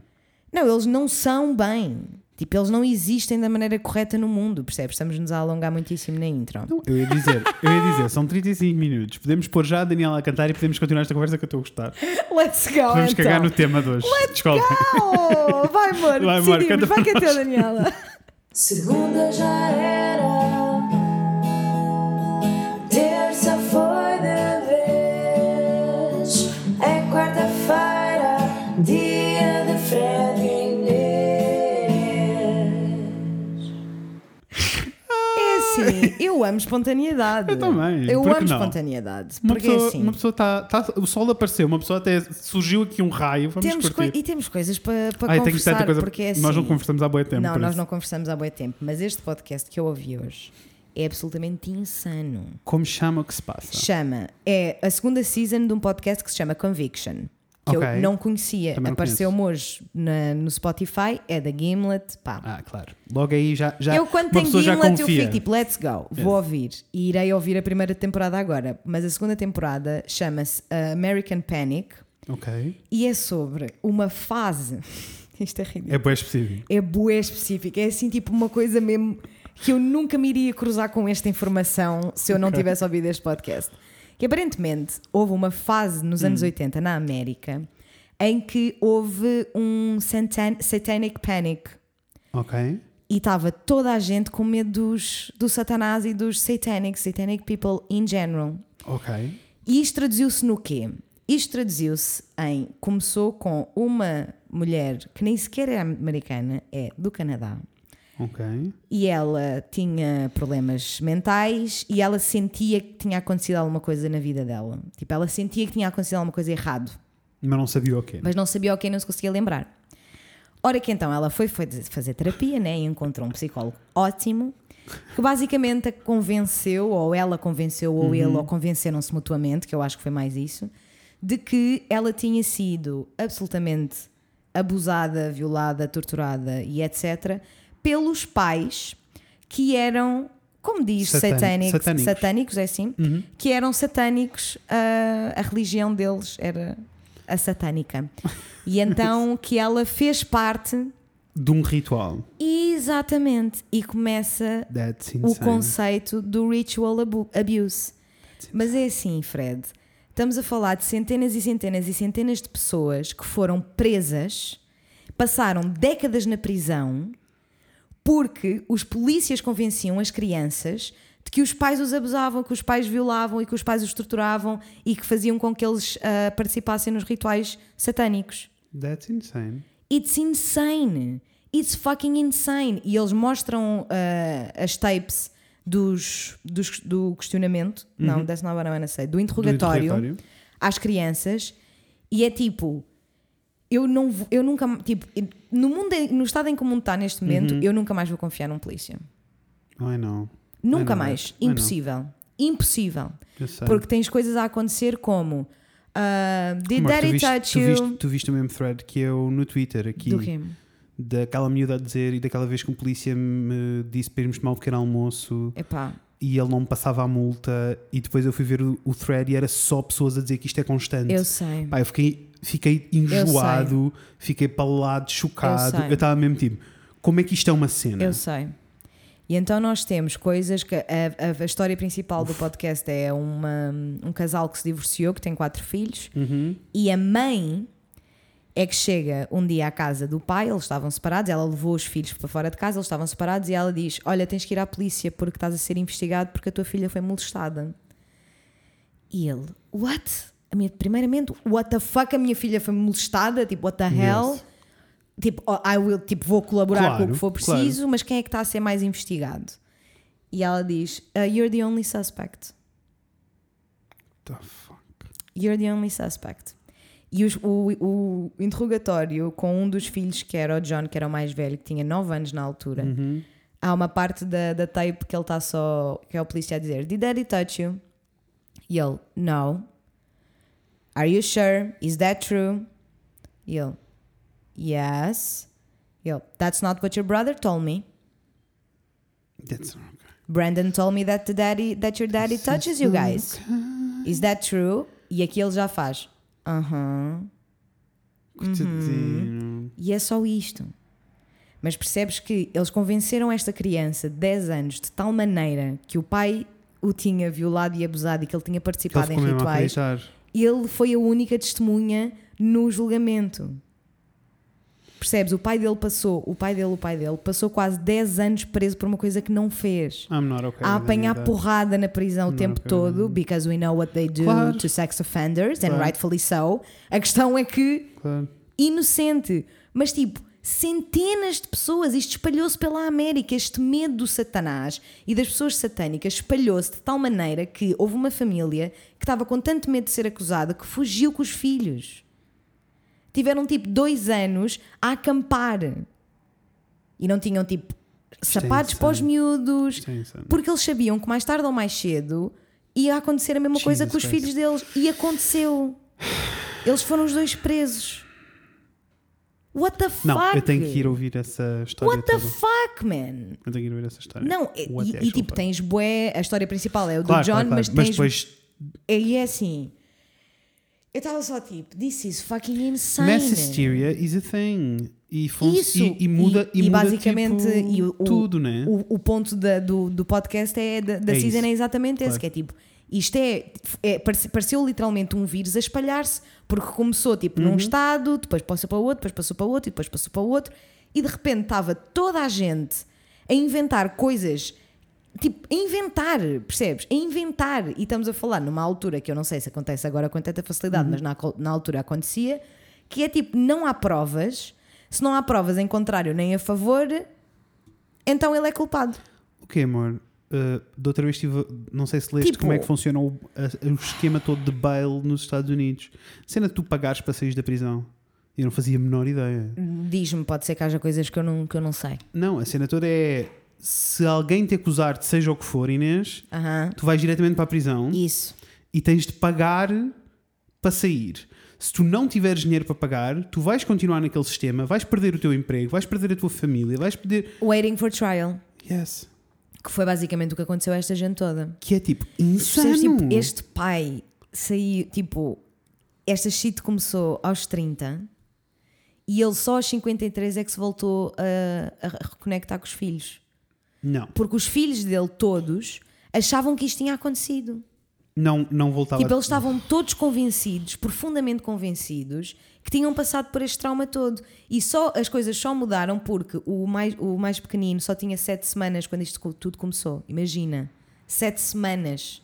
não, eles não são bem. Tipo, eles não existem da maneira correta no mundo, percebes? Estamos-nos a alongar muitíssimo na intro. Não, eu ia dizer, eu ia dizer, são 35 minutos. Podemos pôr já a Daniela a cantar e podemos continuar esta conversa que eu estou a gostar. Let's go, Podemos então. cagar no tema de hoje. Desculpa. Oh, vai, amor, Vai, amor, Vai que é teu, Daniela. Segunda já era, eu amo espontaneidade. Eu também, Eu amo não? espontaneidade. Uma Porque pessoa, é assim. uma pessoa tá, tá- o sol apareceu, uma pessoa até surgiu aqui um raio, vamos temos e temos coisas para, tenho conversar, coisa, porque é assim. nós não conversamos há boi tempo. Não, nós isso. não conversamos há bom tempo, mas este podcast que eu ouvi hoje é absolutamente insano. Como chama o que se passa? Chama, é a segunda season de um podcast que se chama Conviction. Que Ok. eu não conhecia. Apareceu-me hoje na- no Spotify, é da Gimlet. Pá. Ah, claro. Logo aí já, já eu, quando tenho Gimlet, eu fico tipo, let's go, vou ouvir. E irei ouvir a primeira temporada agora. Mas a segunda temporada chama-se American Panic Ok. e é sobre uma fase. Isto é ridículo. É bem específico. É bué específica. É assim, tipo, uma coisa mesmo que eu nunca me iria cruzar com esta informação se eu não Ok. tivesse ouvido este podcast. Que aparentemente houve uma fase nos anos Hum. 80 na América em que houve um satan- satanic panic Ok. e estava toda a gente com medo dos, do Satanás e dos satanic, satanic people in general. Ok. E isto traduziu-se no quê? Isto traduziu-se em. Começou com uma mulher que nem sequer é americana, é do Canadá. Ok. E ela tinha problemas mentais e ela sentia que tinha acontecido alguma coisa na vida dela. Tipo, ela sentia que tinha acontecido alguma coisa errado, Mas não sabia o quê. mas não sabia o que não se conseguia lembrar. Ora que então ela foi, foi fazer terapia né, e encontrou um psicólogo ótimo que basicamente a convenceu, ou ela convenceu, ou ele, ou convenceram-se mutuamente, que eu acho que foi mais isso, de que ela tinha sido absolutamente abusada, violada, torturada e etc. pelos pais que eram, como diz, Satânico- satânicos, satânicos. satânicos, é assim, que eram satânicos, a, a religião deles era a satânica. E então que ela fez parte De um ritual. Exatamente. E começa o conceito do ritual abu- abuse. Mas é assim, Fred. Estamos a falar de centenas e centenas e centenas de pessoas que foram presas, passaram décadas na prisão, porque os polícias convenciam as crianças de que os pais os abusavam, que os pais violavam e que os pais os torturavam e que faziam com que eles ah, participassem nos rituais satânicos. That's insane. It's insane. It's fucking insane. E eles mostram ah, as tapes dos, dos- do questionamento, não, that's not what I wanna say, do interrogatório, Uhum. Do interrogatório. às crianças e é tipo. Eu, não, vou- eu nunca. Tipo, no, mundo, no estado em que o mundo está neste momento, Uhum. eu nunca mais vou confiar num polícia. Ai não. Nunca mais. Impossível. Impossível. Porque tens coisas a acontecer como. ah, did Amor, tu daddy viste, touch tu, you? viste, tu viste o mesmo thread que eu no Twitter aqui. Do quê? Daquela miúda a dizer e daquela vez que um polícia me disse para irmos tomar um pequeno almoço Epá, e ele não me passava a multa e depois eu fui ver o, o thread e era só pessoas a dizer que isto é constante. eu sei. Pá, eu fiquei, fiquei enjoado, fiquei palado, chocado. Eu estava mesmo tipo, como é que isto é uma cena? Eu sei. E então nós temos coisas que. A, a- a história principal do podcast é uma, um casal que se divorciou, que tem quatro filhos, Uhum. e a mãe é que chega um dia à casa do pai, eles estavam separados, ela levou os filhos para fora de casa, eles estavam separados, e ela diz: Olha, tens que ir à polícia porque estás a ser investigado porque a tua filha foi molestada. E ele: What? Minha, primeiramente, what the fuck? A minha filha foi molestada? Tipo, what the hell? Yes. Tipo, oh, I will, tipo, vou colaborar com o Claro, que for preciso, mas quem é que está a ser mais investigado? E ela diz: "Uh, You're the only suspect. The fuck? You're the only suspect. E os- o, o interrogatório com um dos filhos, que era o John, que era o mais velho, que tinha 9 anos na altura, Uhum. há uma parte da, da tape que ele está só. que é o polícia a dizer: Did daddy touch you? E ele: No. Are you sure? Is that true? E ele: Yes. E ele: That's not what your brother told me. That's okay. Brandon told me that the daddy that your daddy touches you guys. Is that true? E aqui ele já faz. Aham. Coitadinho. E é só isto. Mas percebes que eles convenceram esta criança de 10 anos de tal maneira que o pai o tinha violado e abusado e que ele tinha Ele participado em mesmo a rituais. Ele foi a única testemunha no julgamento. Percebes? O pai dele passou, o pai dele, o pai dele, passou quase 10 anos preso por uma coisa que não fez. I'm okay. a apanhar porrada na prisão o Não, tempo ok. todo, because we know what they do Claro. to sex offenders, and Claro. rightfully so. A questão é que, Claro. inocente, mas tipo, centenas de pessoas, isto espalhou-se pela América, este medo do Satanás e das pessoas satânicas espalhou-se de tal maneira que houve uma família que estava com tanto medo de ser acusada que fugiu com os filhos. Tiveram tipo dois anos a acampar e não tinham tipo sapatos para os miúdos, porque eles sabiam que mais tarde ou mais cedo ia acontecer a mesma coisa Jesus com os Christ. filhos deles. E aconteceu. Eles foram os dois presos. What the fuck? Não, eu tenho que ir ouvir essa história What the toda. fuck, man? Eu tenho que ir ouvir essa história. Não, e, What e, tipo, tens bué, a história principal é o do Claro, John, claro, claro. mas tens. depois E é assim. Eu estava só tipo, this is fucking insane. mass hysteria is a thing. E, fun- Isso. e, e muda, e, e, muda, basicamente tipo, e o, o- tudo, né? O, o ponto da- do, do podcast é da, da É season isso. é exatamente esse, Claro. que é tipo, isto é, é parece- pareceu literalmente um vírus a espalhar-se, porque começou tipo Uhum. num estado, depois passou para o outro, depois passou para o outro, e depois passou para o outro, e de repente estava toda a gente a inventar coisas. Tipo, a inventar, percebes? A inventar. E estamos a falar numa altura que eu não sei se acontece agora com tanta Uhum. facilidade, mas na, na altura acontecia, que é tipo, não há provas. Se não há provas em contrário nem a favor, então ele é culpado. O que, amor? Uh, da outra vez estive. a- Não sei se leste Tipo- como é que funciona o, a- o esquema todo de bail nos Estados Unidos. Cena de tu pagares para sair da prisão. Eu não fazia a menor ideia. Diz-me, pode ser que haja coisas que eu não, que eu não sei. Não, a cena toda é. Se alguém te acusar de seja o que for, Inês, Aham. tu vais diretamente para a prisão Isso. e tens de pagar para sair. Se tu não tiveres dinheiro para pagar, tu vais continuar naquele sistema, vais perder o teu emprego, vais perder a tua família, vais perder. Waiting for trial. Yes. Que foi basicamente o que aconteceu a esta gente toda. Que é tipo Percebes? insano. Tipo, este pai saiu, tipo, esta shit começou aos 30 e ele só aos 53 é que se voltou a, a reconectar com os filhos. Não, Porque os filhos dele todos achavam que isto tinha acontecido. Não, não voltava Tipo, eles estavam todos convencidos, profundamente convencidos, que tinham passado por este trauma todo. E só as coisas só mudaram porque o mais, o mais pequenino só tinha sete semanas quando isto tudo começou. Imagina, sete semanas.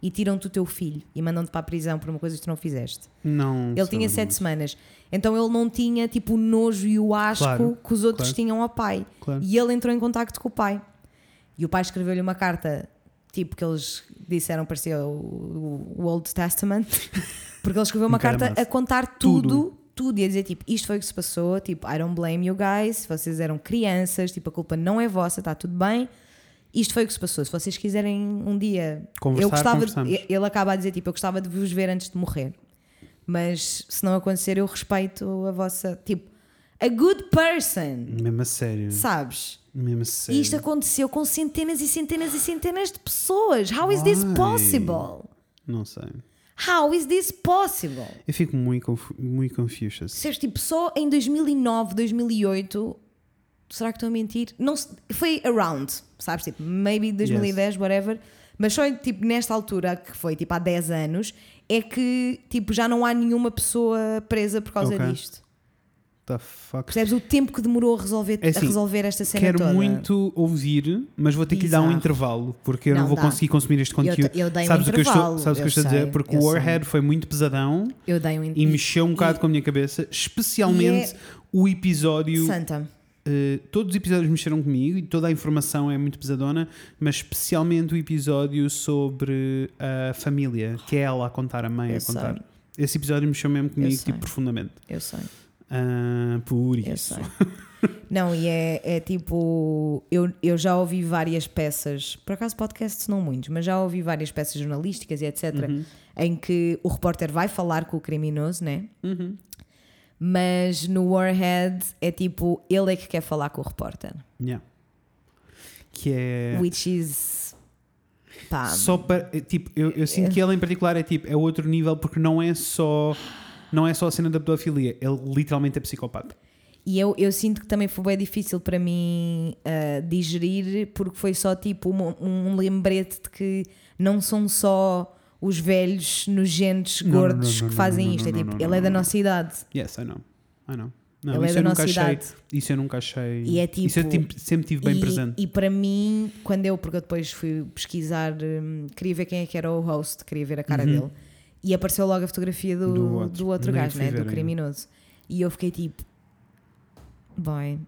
E tiram-te o teu filho e mandam-te para a prisão por uma coisa que tu não fizeste. Não. Ele tinha sete semanas. Então ele não tinha tipo o nojo e o asco Claro, que os outros claro. tinham ao pai. Claro. E ele entrou em contacto com o pai. E o pai escreveu-lhe uma carta, tipo que eles disseram parecia o, o Old Testament, porque ele escreveu uma Um carta a contar tudo, Tudo. tudo, e a dizer tipo, isto foi o que se passou, tipo, I don't blame you guys, vocês eram crianças, tipo, a culpa não é vossa, está tudo bem. Isto foi o que se passou. Se vocês quiserem um dia. Conversar, eu gostava de- ele acaba a dizer tipo, eu gostava de vos ver antes de morrer. Mas se não acontecer, eu respeito a vossa. Tipo, a good person. Mesmo a sério. Sabes? Mesmo sério. E isto aconteceu com centenas e centenas e centenas de pessoas. How is this possible? Não sei. How is this possible? Eu fico muito, confu muito confused. Percebes? Tipo, só em 2009, 2008. Será que estou a mentir? Não, foi around, sabes? Tipo, maybe 2010, whatever. Mas só tipo nesta altura, que foi tipo há 10 anos, é que tipo já não há nenhuma pessoa presa por causa Ok. disto. The fuck? Percebes o tempo que demorou a resolver, É assim, a resolver esta cena Quero toda? muito ouvir, mas vou ter que lhe dar um intervalo porque eu não, Não vou dá. conseguir consumir este Eu conteúdo. te- eu dei um sabes o que eu estou, sabes o que eu eu estou a sei, dizer? Porque eu o sei. Warhead foi muito pesadão Eu dei um e mexeu um bocado com a minha cabeça, especialmente o episódio. Santa. eh, todos os episódios mexeram comigo e toda a informação é muito pesadona, mas especialmente o episódio sobre a família, que é ela a contar, a mãe Eu a contar. sei. Esse episódio mexeu mesmo comigo, sei. tipo, profundamente. Eu sei. Ah, por isso. Não, e é, é tipo. Eu, eu já ouvi várias peças, por acaso podcasts não muitos, mas já ouvi várias peças jornalísticas e etc. Uhum. Em que o repórter vai falar com o criminoso, né? Uhum. Mas no Warhead é tipo, ele é que quer falar com o repórter. Yeah. Que é. Which is. Pá. Só para. é, Tipo, eu, eu sinto que ele em particular é tipo, é outro nível porque não é só. Não é só a cena da pedofilia, ele literalmente é psicopata. E eu, eu sinto que também foi bem difícil para mim ah, digerir, porque foi só tipo um, um lembrete de que não são só os velhos nojentos Não, não, gordos não, não, que fazem isto. É tipo, ele é da nossa idade. Yes, I know. I know. Não, Ele é isso da eu nunca nossa achei. idade. Isso eu nunca achei. E é isso eu tipo- tipo, sempre tive bem e, presente. E para mim, quando eu, porque eu depois fui pesquisar, hum, queria ver quem é que era o host, queria ver a cara Uhum. dele. E apareceu logo a fotografia do, Do do outro. outro, Nem gajo, né? do criminoso. E eu fiquei tipo. Boy.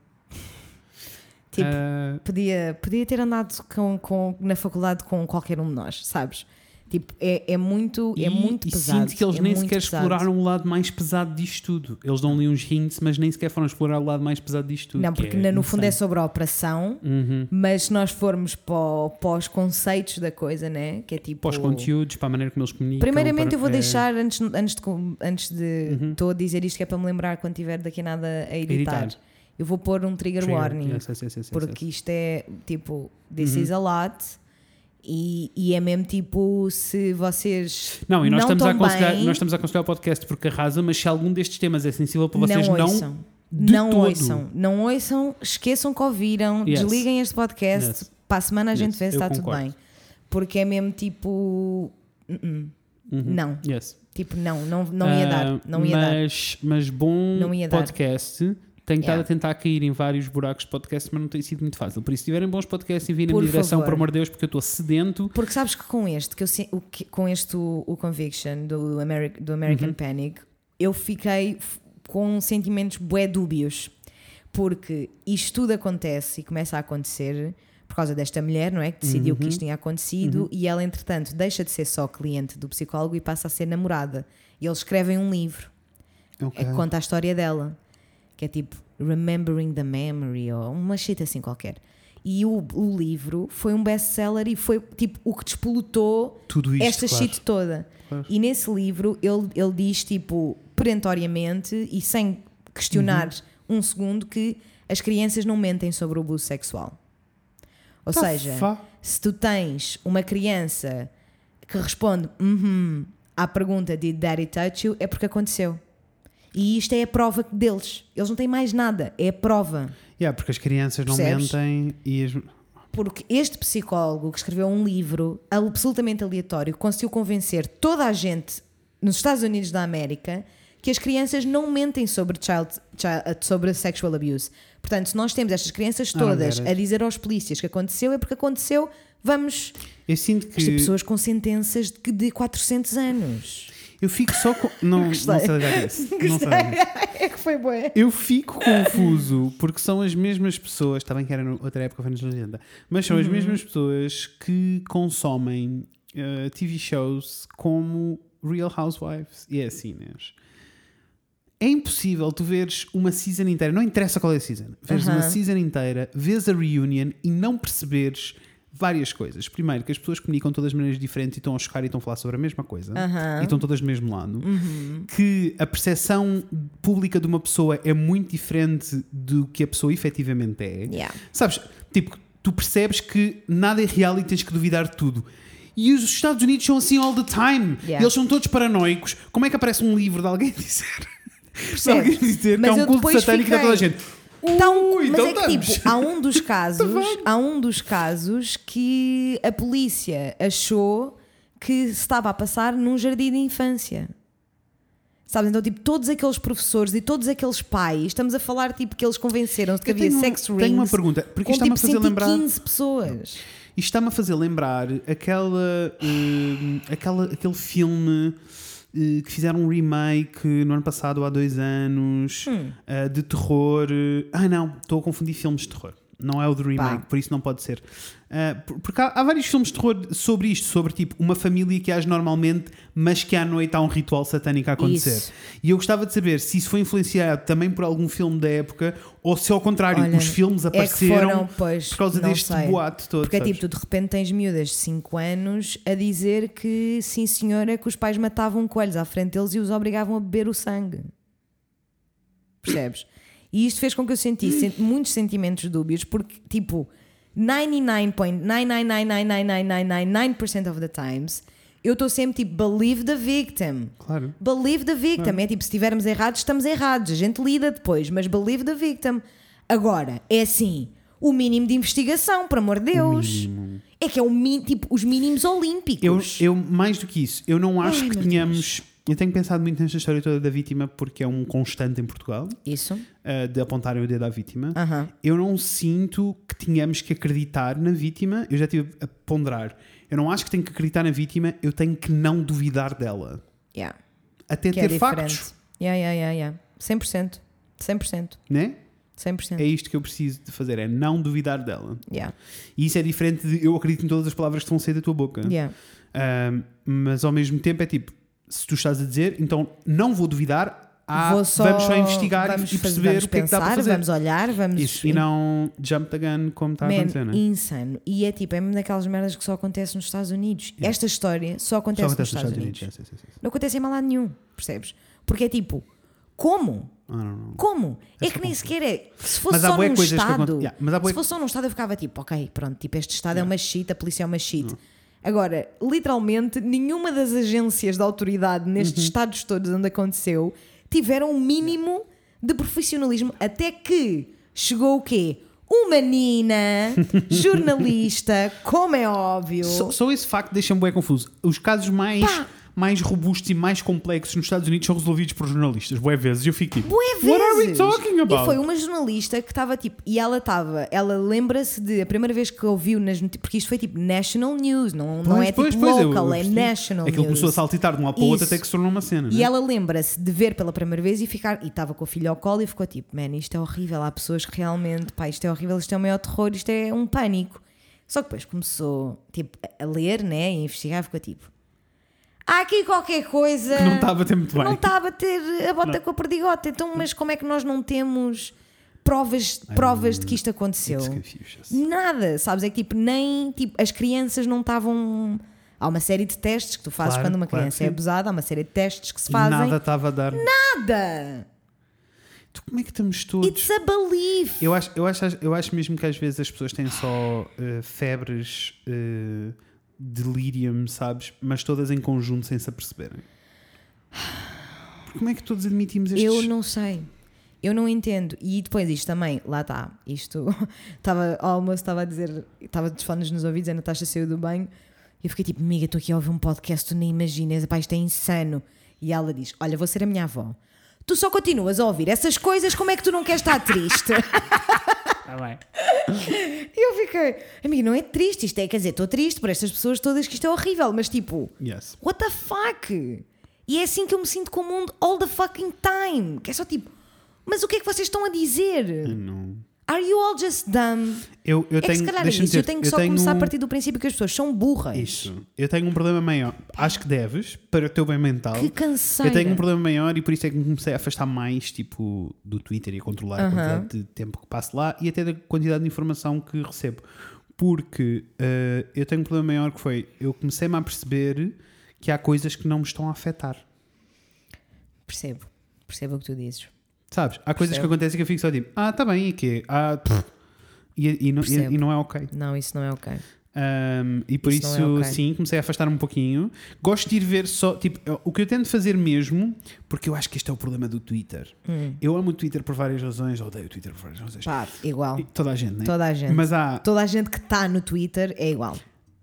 Tipo, Ah, podia, podia ter andado com, com, na faculdade com qualquer um de nós, sabes? Tipo, é, é muito, é e, muito e pesado. sinto que eles é nem sequer pesado. exploraram o lado mais pesado disto tudo. Eles dão ali uns hints, mas nem sequer foram explorar o lado mais pesado disto tudo. Não, que porque é no fundo é sobre a operação, Uhum. mas se nós formos para, para os conceitos da coisa, né? Que é tipo. Para os conteúdos, para a maneira como eles comunicam. Primeiramente, para- eu vou é- deixar, antes, antes de. Antes de Uhum. Estou a dizer isto que é para me lembrar quando tiver daqui a nada a editar. Editar. Eu vou pôr um trigger, Trigger. warning. Yes, yes, yes, porque isto é tipo, this Uhum. is a lot. E, e é mesmo tipo, se vocês. Não, e nós, estamos a aconselhar, bem, nós estamos a aconselhar o podcast porque arrasa, mas se algum destes temas é sensível para vocês, não não. ouçam. não todo. ouçam, não ouçam, esqueçam que ouviram, Yes. desliguem este podcast. Yes. Para a semana a gente Yes, vê se eu está tudo bem. Porque é mesmo tipo. uh-uh. Uhum. Não, tipo, não, não, não ia Ah, dar. Não ia dar. mas, mas bom Não ia dar. Tenho estado Yeah. a tentar cair em vários buracos de podcast, mas não tem sido muito fácil. Por isso, se tiverem bons podcasts e virem na minha direção, por amor de Deus, porque eu estou sedento. Porque sabes que com este, que eu, se- o que- com este o, o Conviction do, Ameri- do American Uhum. Panic, eu fiquei com sentimentos bué dúbios. Porque isto tudo acontece e começa a acontecer por causa desta mulher, não é? Que decidiu Uhum. que isto tinha acontecido e ela, entretanto, deixa de ser só cliente do psicólogo e passa a ser namorada. E eles escrevem um livro é que conta a história dela, que é tipo Remembering the Memory ou uma shit assim qualquer. E o, o livro foi um best-seller e foi tipo o que despolutou Tudo isto. esta claro. shit toda. Claro. E nesse livro ele, ele diz tipo perentoriamente e sem questionar Uhum. um segundo que as crianças não mentem sobre o abuso sexual. Ou Tá seja, fa- se tu tens uma criança que responde uhum, à pergunta de Daddy touch you, é porque aconteceu. E isto é a prova deles. Eles não têm mais nada, é a prova. Yeah, porque as crianças não Percebes? mentem e as... Porque este psicólogo que escreveu um livro absolutamente aleatório conseguiu convencer toda a gente nos Estados Unidos da América que as crianças não mentem sobre, child, child- sobre sexual abuse. Portanto, se nós temos estas crianças don't todas it. a dizer aos polícias que aconteceu, é porque aconteceu, vamos Eu sinto que. Estas pessoas com sentenças de, de 400 anos. Eu fico só com. Não, não sei lidar isso. Não sei é que foi bué. Eu fico confuso porque são as mesmas pessoas, está bem que era noutra época, foi nos 80, mas são as mesmas pessoas que consomem eh, TV shows como Real Housewives e é assim, Inês. É impossível tu veres uma season inteira, não interessa qual é a season, veres uma Aham. season inteira, vês a reunion e não perceberes várias coisas. Primeiro, que as pessoas comunicam de todas as maneiras diferentes e estão a chocar e estão a falar sobre a mesma coisa Aham. e estão todas do mesmo lado. Que a percepção pública de uma pessoa é muito diferente do que a pessoa efetivamente é. Yeah. Sabes? Tipo, tu percebes que nada é real e tens que duvidar de tudo. E os Estados Unidos são assim all the time. Yeah. Eles são todos paranoicos. Como é que aparece um livro de alguém dizer? De alguém dizer Mas que é um culto satânico da toda a fiquei- gente. Então, Ui, mas então é que estamos. tipo, há um dos casos, há um dos casos que a polícia achou que se estava a passar num jardim de infância. Sabes? Então, tipo, todos aqueles professores e todos aqueles pais, estamos a falar, tipo, que eles convenceram-se que Eu havia tenho- sex rings. tenho uma pergunta, porque isto está-me tipo, a fazer lembrar- 115 pessoas. Isto está-me a fazer lembrar aquela, hum, aquela, aquele filme que fizeram um remake no ano passado, há dois anos, Hum. eh, de terror. Ah, não, estou a confundir filmes de terror. Não é o de remake, Pá. por isso não pode ser. Por- porque há, há vários filmes de terror sobre isto, sobre tipo uma família que age normalmente, mas que à noite há um ritual satânico a acontecer. Isso. E eu gostava de saber se isso foi influenciado também por algum filme da época ou se ao contrário, Olha, os filmes é apareceram foram, pois, por causa deste sei. boato todo. Porque é tipo, tu de repente tens miúdas de 5 anos a dizer que sim senhora, que os pais matavam coelhos à frente deles e os obrigavam a beber o sangue. Percebes? E isto fez com que eu sentisse sen- muitos sentimentos dúbios, porque tipo, 99.9999999% of the times, eu estou sempre tipo, believe the victim. Claro. Believe the victim. É tipo, se estivermos errados, estamos errados. A gente lida depois, mas believe the victim. Agora, é assim, o mínimo de investigação, por amor de Deus. É que é o tipo, os mínimos Eu, olímpicos. eu, mais do que isso, eu não acho Ai, que tenhamos. Eu tenho pensado muito nesta história toda da vítima porque é um constante em Portugal Isso. uh, de apontarem o dedo à vítima. Eu não sinto que tenhamos que acreditar na vítima. Eu já estive a ponderar. Eu não acho que tenho que acreditar na vítima, eu tenho que não duvidar dela. Yeah. Até Que é ter diferente. factos. Yeah, yeah, yeah, yeah. 100%. 100%. Né? 100%. É isto que eu preciso de fazer, é não duvidar dela. Yeah. E isso é diferente de eu acredito em todas as palavras que vão sair da tua boca. Yeah. Um, mas ao mesmo tempo é tipo, se tu estás a dizer, então não vou duvidar, há- Vou só, vamos só investigar vamos e fazer- perceber vamos o que é que dá para pensar, fazer. Vamos olhar, vamos. Isso, e não jump the gun como está a Man, acontecer, né? insano. E é tipo, é mesmo daquelas merdas que só acontece nos Estados Unidos. Esta história só acontece, Só acontece nos Estados Unidos. sim, sim, sim, sim. Não acontece em mal lado nenhum, percebes? Porque é tipo, como? Ah, não, não. Como? É Essa que nem sequer é. Se fosse só num que Estado. aconte- Yeah, Se fosse só num Estado, eu ficava tipo, ok, pronto, tipo, este Estado é uma shit, a polícia é uma shit. Agora, literalmente, nenhuma das agências da autoridade nestes Uhum. estados todos onde aconteceu tiveram um mínimo de profissionalismo até que chegou o quê? Uma Nina, jornalista, como é óbvio. Só, só esse facto deixa-me bem confuso. Os casos mais, Pá. Mais robustos e mais complexos nos Estados Unidos são resolvidos por jornalistas, bué vezes. E eu fico tipo, Bué what are we vezes. talking about? E foi uma jornalista que estava tipo, e ela estava, ela lembra-se de a primeira vez que ouviu nas notícias, porque isto foi tipo national news, não, não é Pois, tipo pois, pois, local, é national Aquilo news. começou a saltitar de um lado para o outro até que se tornou uma cena. E né? ela lembra-se de ver pela primeira vez e ficar, e estava com o filho ao colo e ficou tipo, man, isto é horrível, há pessoas que realmente, pá, isto é horrível, isto é o maior terror, isto é um pânico. Só que depois começou, tipo, a ler, né, e a investigar, ficou tipo, há aqui qualquer coisa... Que não está a bater muito bem. Não está a bater a bota com a perdigota. Então, mas como é que nós não temos provas, provas de que isto aconteceu? Nada, sabes? É que tipo, nem tipo, as crianças não estavam. Há uma série de testes que tu fazes Claro, quando uma claro criança que é abusada, há uma série de testes que se E fazem. nada estava a dar. Nada! Tu, como é que estamos todos? It's a belief! Eu acho, eu, acho, eu acho mesmo que às vezes as pessoas têm só eh, febres, eh, delirium, sabes? Mas todas em conjunto sem se aperceberem. Como é que todos admitimos estes... Eu não sei. Eu não entendo. E depois isto também, lá está. Isto estava, ao almoço estava a dizer, estava de fones nos ouvidos, a Natasha saiu do banho e eu fiquei tipo, amiga, estou aqui a ouvir um podcast, tu nem imaginas, pá, isto é insano. E ela diz: Olha, vou ser a minha avó. Tu só continuas a ouvir essas coisas, como é que tu não queres estar triste? Ah, bem. E eu fiquei, amiga, não é triste, isto é, quer dizer, estou triste por estas pessoas todas que isto é horrível, mas tipo, Yes. what the fuck? E é assim que eu me sinto com o mundo all the fucking time. Que é só tipo, mas o que é que vocês estão a dizer? Não. Are you all just dumb? Eu, eu é que tenho, se calhar é isso. Eu dizer, tenho que só tenho começar a um- partir do princípio que as pessoas são burras. Isso. Eu tenho um problema maior. Acho que deves, para o teu bem mental. Que canseira. Eu tenho um problema maior e por isso é que me comecei a afastar mais tipo, do Twitter e a controlar a Aham. quantidade de tempo que passo lá e até da quantidade de informação que recebo. Porque eh, eu tenho um problema maior que foi eu comecei-me a perceber que há coisas que não me estão a afetar. Percebo. Percebo o que tu dizes. Sabes? Há coisas Percebo. que acontecem que eu fico só tipo, ah, tá bem, e quê? Ah, pff. e, e, não, e, e não é ok. Não, isso não é ok. Um, e por Isso isso, é ok. sim, comecei a afastar um pouquinho. Gosto de ir ver só, tipo, o que eu tento fazer mesmo, porque eu acho que este é o problema do Twitter. Hum. Eu amo o Twitter por várias razões, odeio o Twitter por várias razões. Pá, igual. E Toda a gente, né? Toda a gente. Mas há, Toda a gente que está no Twitter é igual.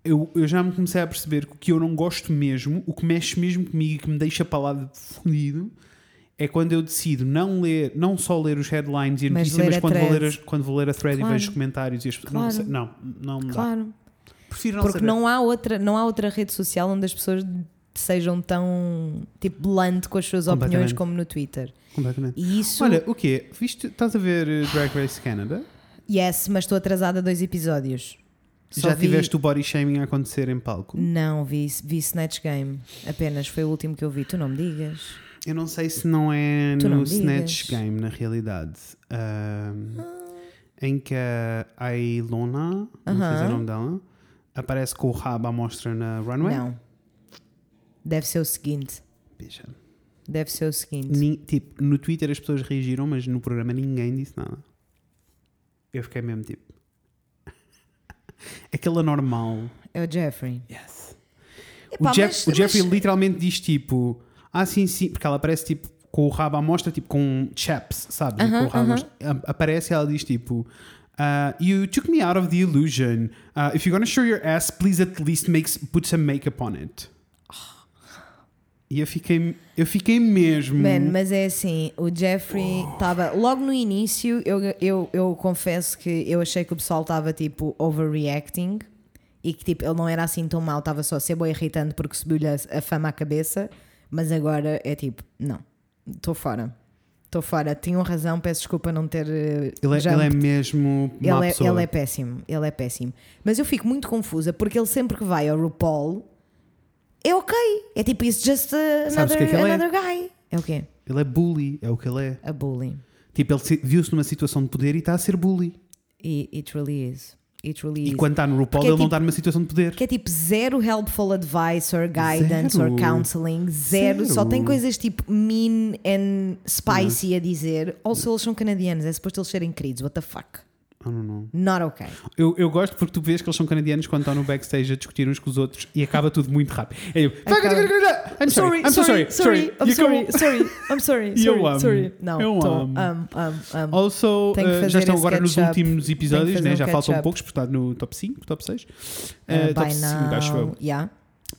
eu, eu já me comecei a perceber que o que eu não gosto mesmo, o que mexe mesmo comigo e que me deixa para lá de fodido, é quando eu decido não ler, não só ler os headlines e a Mas mas quando vou, ler quando vou ler a thread Claro. e vejo os comentários e as Claro. não, não, não me dá. Claro. Prefiro não Porque saber. não há, outra, não há outra rede social onde as pessoas sejam tão tipo blunt com as suas opiniões como no Twitter. Completamente. E isso. Olha, o quê? Viste, estás a ver uh, Drag Race Canada? Yes, mas estou atrasada a dois episódios. Só Já vi- tiveste o body shaming a acontecer em palco? Não, vi, vi Snatch Game. Apenas foi o último que eu vi. Tu não me digas. Eu não sei se não é Tu não no digas. Snatch Game, na realidade. Ahm, Em que a Ilona, não sei Aham. o nome dela, aparece com o rabo à mostra na runway. Não. Deve ser o seguinte. Bicha. Deve ser o seguinte. Ni- tipo, no Twitter as pessoas reagiram, mas no programa ninguém disse nada. Eu fiquei mesmo tipo. Aquela normal. É o Jeffrey. Yes. Epá, o, Jeff- mas- o Jeffrey mas- literalmente diz tipo, ah, sim, sim, porque ela aparece tipo com o rabo à mostra, tipo com chaps, sabes? Aham, com o rabo mostra. A- Aparece e ela diz tipo, ah, You took me out of the illusion. Ah, if you're gonna show your ass, please at least make, put some makeup on it. E eu fiquei, eu fiquei mesmo. Man, mas é assim, o Jeffrey estava. Logo no início, eu, eu, eu confesso que eu achei que o pessoal estava tipo overreacting e que tipo, ele não era assim tão mau, estava só a ser bem irritante porque subiu-lhe a, a fama à cabeça, mas agora é tipo, não, estou fora. Estou fora. Tinham razão, peço desculpa não ter. eh, ele, é, ele é me- mesmo ele é, ele é péssimo, ele é péssimo. Mas eu fico muito confusa porque ele sempre que vai ao RuPaul é ok. É tipo, it's just o another, que é que ele é? another guy. É o quê? Ele é bully, é o que ele é. A bully. Tipo, ele se- viu-se numa situação de poder e está a ser bully. E it really is. It really E is. quando está no RuPaul, Porque é ele não tipo- está numa situação de poder. Que é tipo zero helpful advice or guidance Zero. or counseling. Zero. Só Zero. tem coisas tipo mean and spicy a dizer. Also, eles são canadianos. É suposto eles serem queridos. What the fuck? I don't know. Not okay. Eu, eu gosto porque tu vês que eles são canadianos quando estão no backstage a discutir uns com os outros e acaba tudo muito rápido. É tipo, I'm sorry, I'm so sorry, sorry, I'm sorry, sorry, I'm sorry, E eu sorry, amo, sorry. Não, eu tô, amo. amo, amo, amo. Also, uh, já estão agora nos últimos episódios, né? fazer já um faltam poucos, porque está no top 5, top 6. Uh, Uh, top by 5, acho eu. yeah.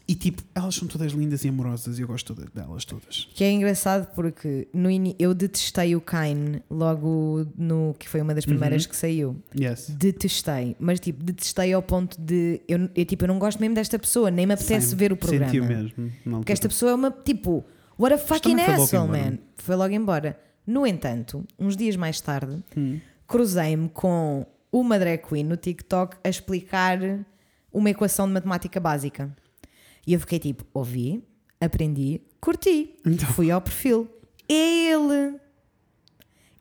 E tipo, elas são todas lindas e amorosas e eu gosto toda- delas todas. Que é engraçado porque no ini- eu detestei o Kine logo no que foi uma das primeiras Uhum. que saiu. Yes. Detestei, mas tipo, detestei ao ponto de eu, eu, tipo, eu não gosto mesmo desta pessoa, nem me apetece Same. ver o programa. Senti o mesmo. Porque esta pessoa é uma tipo, what a fucking asshole, man. Foi logo embora. No entanto, uns dias mais tarde, Hum. cruzei-me com uma drag queen no TikTok a explicar uma equação de matemática básica. E eu fiquei tipo, ouvi, aprendi, curti. Então. Fui ao perfil. É ele.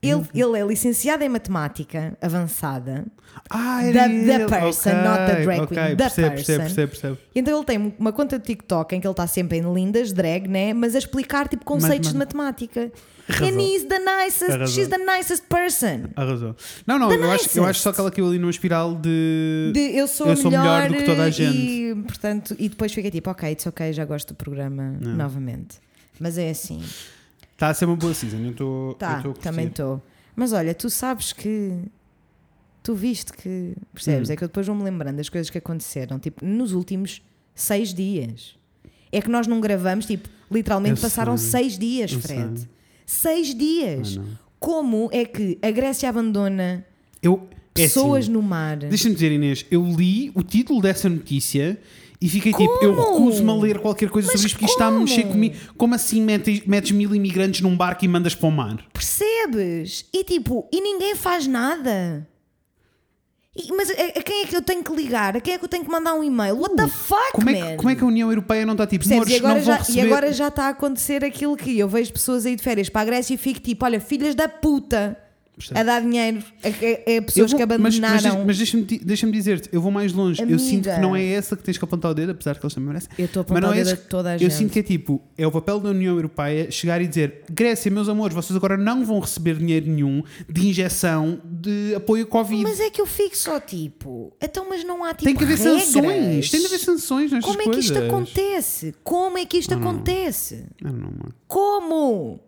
Ele, ele é licenciado em matemática avançada. Ah, The- era the ele. person, Ok, not the drag queen, the percebo, person. percebo, percebo, percebo. Então ele tem uma conta de TikTok em que ele está sempre em lindas, drag, né? Mas a explicar tipo conceitos mas- de matemática. Arrasou. And he's the nicest, Arrasou. she's the nicest person. Arrasou. Não, não, The eu acho, eu acho só que ela caiu ali numa espiral de. De eu sou, Eu sou melhor, melhor do que toda a gente. E, portanto, e depois fica tipo, ok, it's ok, já gosto do programa Não. novamente. Mas é assim, Está a ser uma boa season. Eu estou. tá, eu também estou. Mas olha, tu sabes que. Tu viste que. Percebes? Hum. É que eu depois vou-me lembrando das coisas que aconteceram, tipo, nos últimos seis dias. É que nós não gravamos, tipo, literalmente Eu passaram sei. seis dias, Eu Fred. sei. Seis dias. Ah. Como é que a Grécia abandona Eu. é pessoas assim, no mar? Deixa-me dizer, Inês, eu li o título dessa notícia E fiquei tipo, eu Como? recuso-me a ler qualquer coisa Mas sobre isto porque isto está a mexer como? comigo. Como assim metes, metes mil imigrantes num barco e mandas para o mar? Percebes? E tipo, e ninguém faz nada. E- mas a, a quem é que eu tenho que ligar? A quem é que eu tenho que mandar um e-mail? What the fuck, Como é, que, como é que a União Europeia não está tipo, Percebes? "Mores, E agora, já, receber... e agora já está a acontecer aquilo que eu vejo pessoas aí de férias para a Grécia e fico tipo: olha, filhas da puta A dar dinheiro a, a- a Eu pessoas vou- que mas- mas, abandonaram. deixa- mas deixa-me deixa-me dizer-te, eu vou mais longe. Eu Amiga. sinto que não é essa que tens que apontar o dedo, apesar que eles também merecem. Eu estou a Mas apontar o é dedo a esse- toda a Eu gente. sinto que é tipo, é o papel da União Europeia chegar e dizer: Grécia, meus amores, vocês agora não vão receber dinheiro nenhum de injeção de apoio Covid. Mas é que eu fico só tipo, então, mas não há tipo tem que haver regras. sanções, tem de haver sanções nestas Como é que coisas. isto acontece? Como é que isto acontece? Não, não. Como?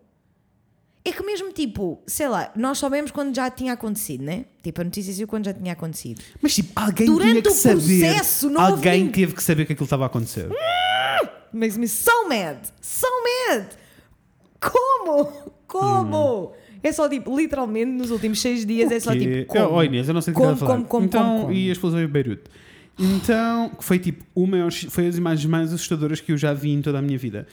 É que mesmo tipo, sei lá, nós soubemos quando já tinha acontecido, né? Tipo, a notícia saiu quando já tinha acontecido. Mas tipo, alguém Durante tinha que o saber. processo, alguém ninguém- teve que saber que aquilo estava a acontecer. Makes me so mad! So mad! Como? Como? É só tipo, literalmente nos últimos seis dias é só tipo. Como? Oh, Inês, eu não sei o que Como, falar. como, como, então, como, como? e a explosão em Beirute? Então, que foi tipo, o maior, foi as imagens mais assustadoras que eu já vi em toda a minha vida.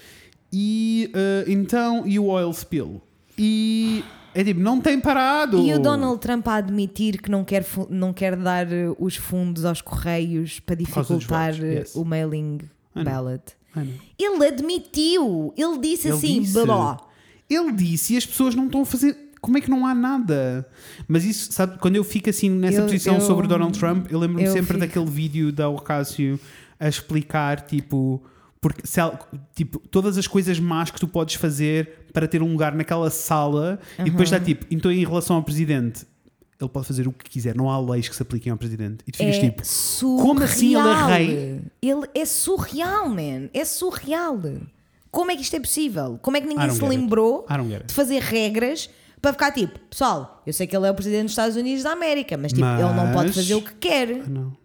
E eh, então, e o oil spill? E é tipo, não tem parado. E o Donald Trump a admitir que não quer, não quer dar eh, os fundos aos correios para dificultar votos, eh, yes. o mailing ballot. Ele admitiu, ele disse Ele assim, disse. blá. Ele disse e as pessoas não estão a fazer. Como é que não há nada? Mas isso, sabe, quando eu fico assim nessa Eu- posição eu- sobre Donald Trump, eu lembro-me sempre fico- daquele vídeo da Ocasio a explicar, tipo, porque, se ela- tipo, todas as coisas más que tu podes fazer para ter um lugar naquela sala e depois está tipo, então em relação ao presidente, ele pode fazer o que quiser, não há leis que se apliquem ao presidente. E tu ficas É tipo, surreal. como assim ele é rei? Ele é surreal, man. É surreal. Como é que isto é possível? Como é que ninguém se lembrou de fazer regras para ficar tipo, pessoal, eu sei que ele é o presidente dos Estados Unidos da América, mas tipo, ele não pode Mas- fazer o que quer "Ah, não.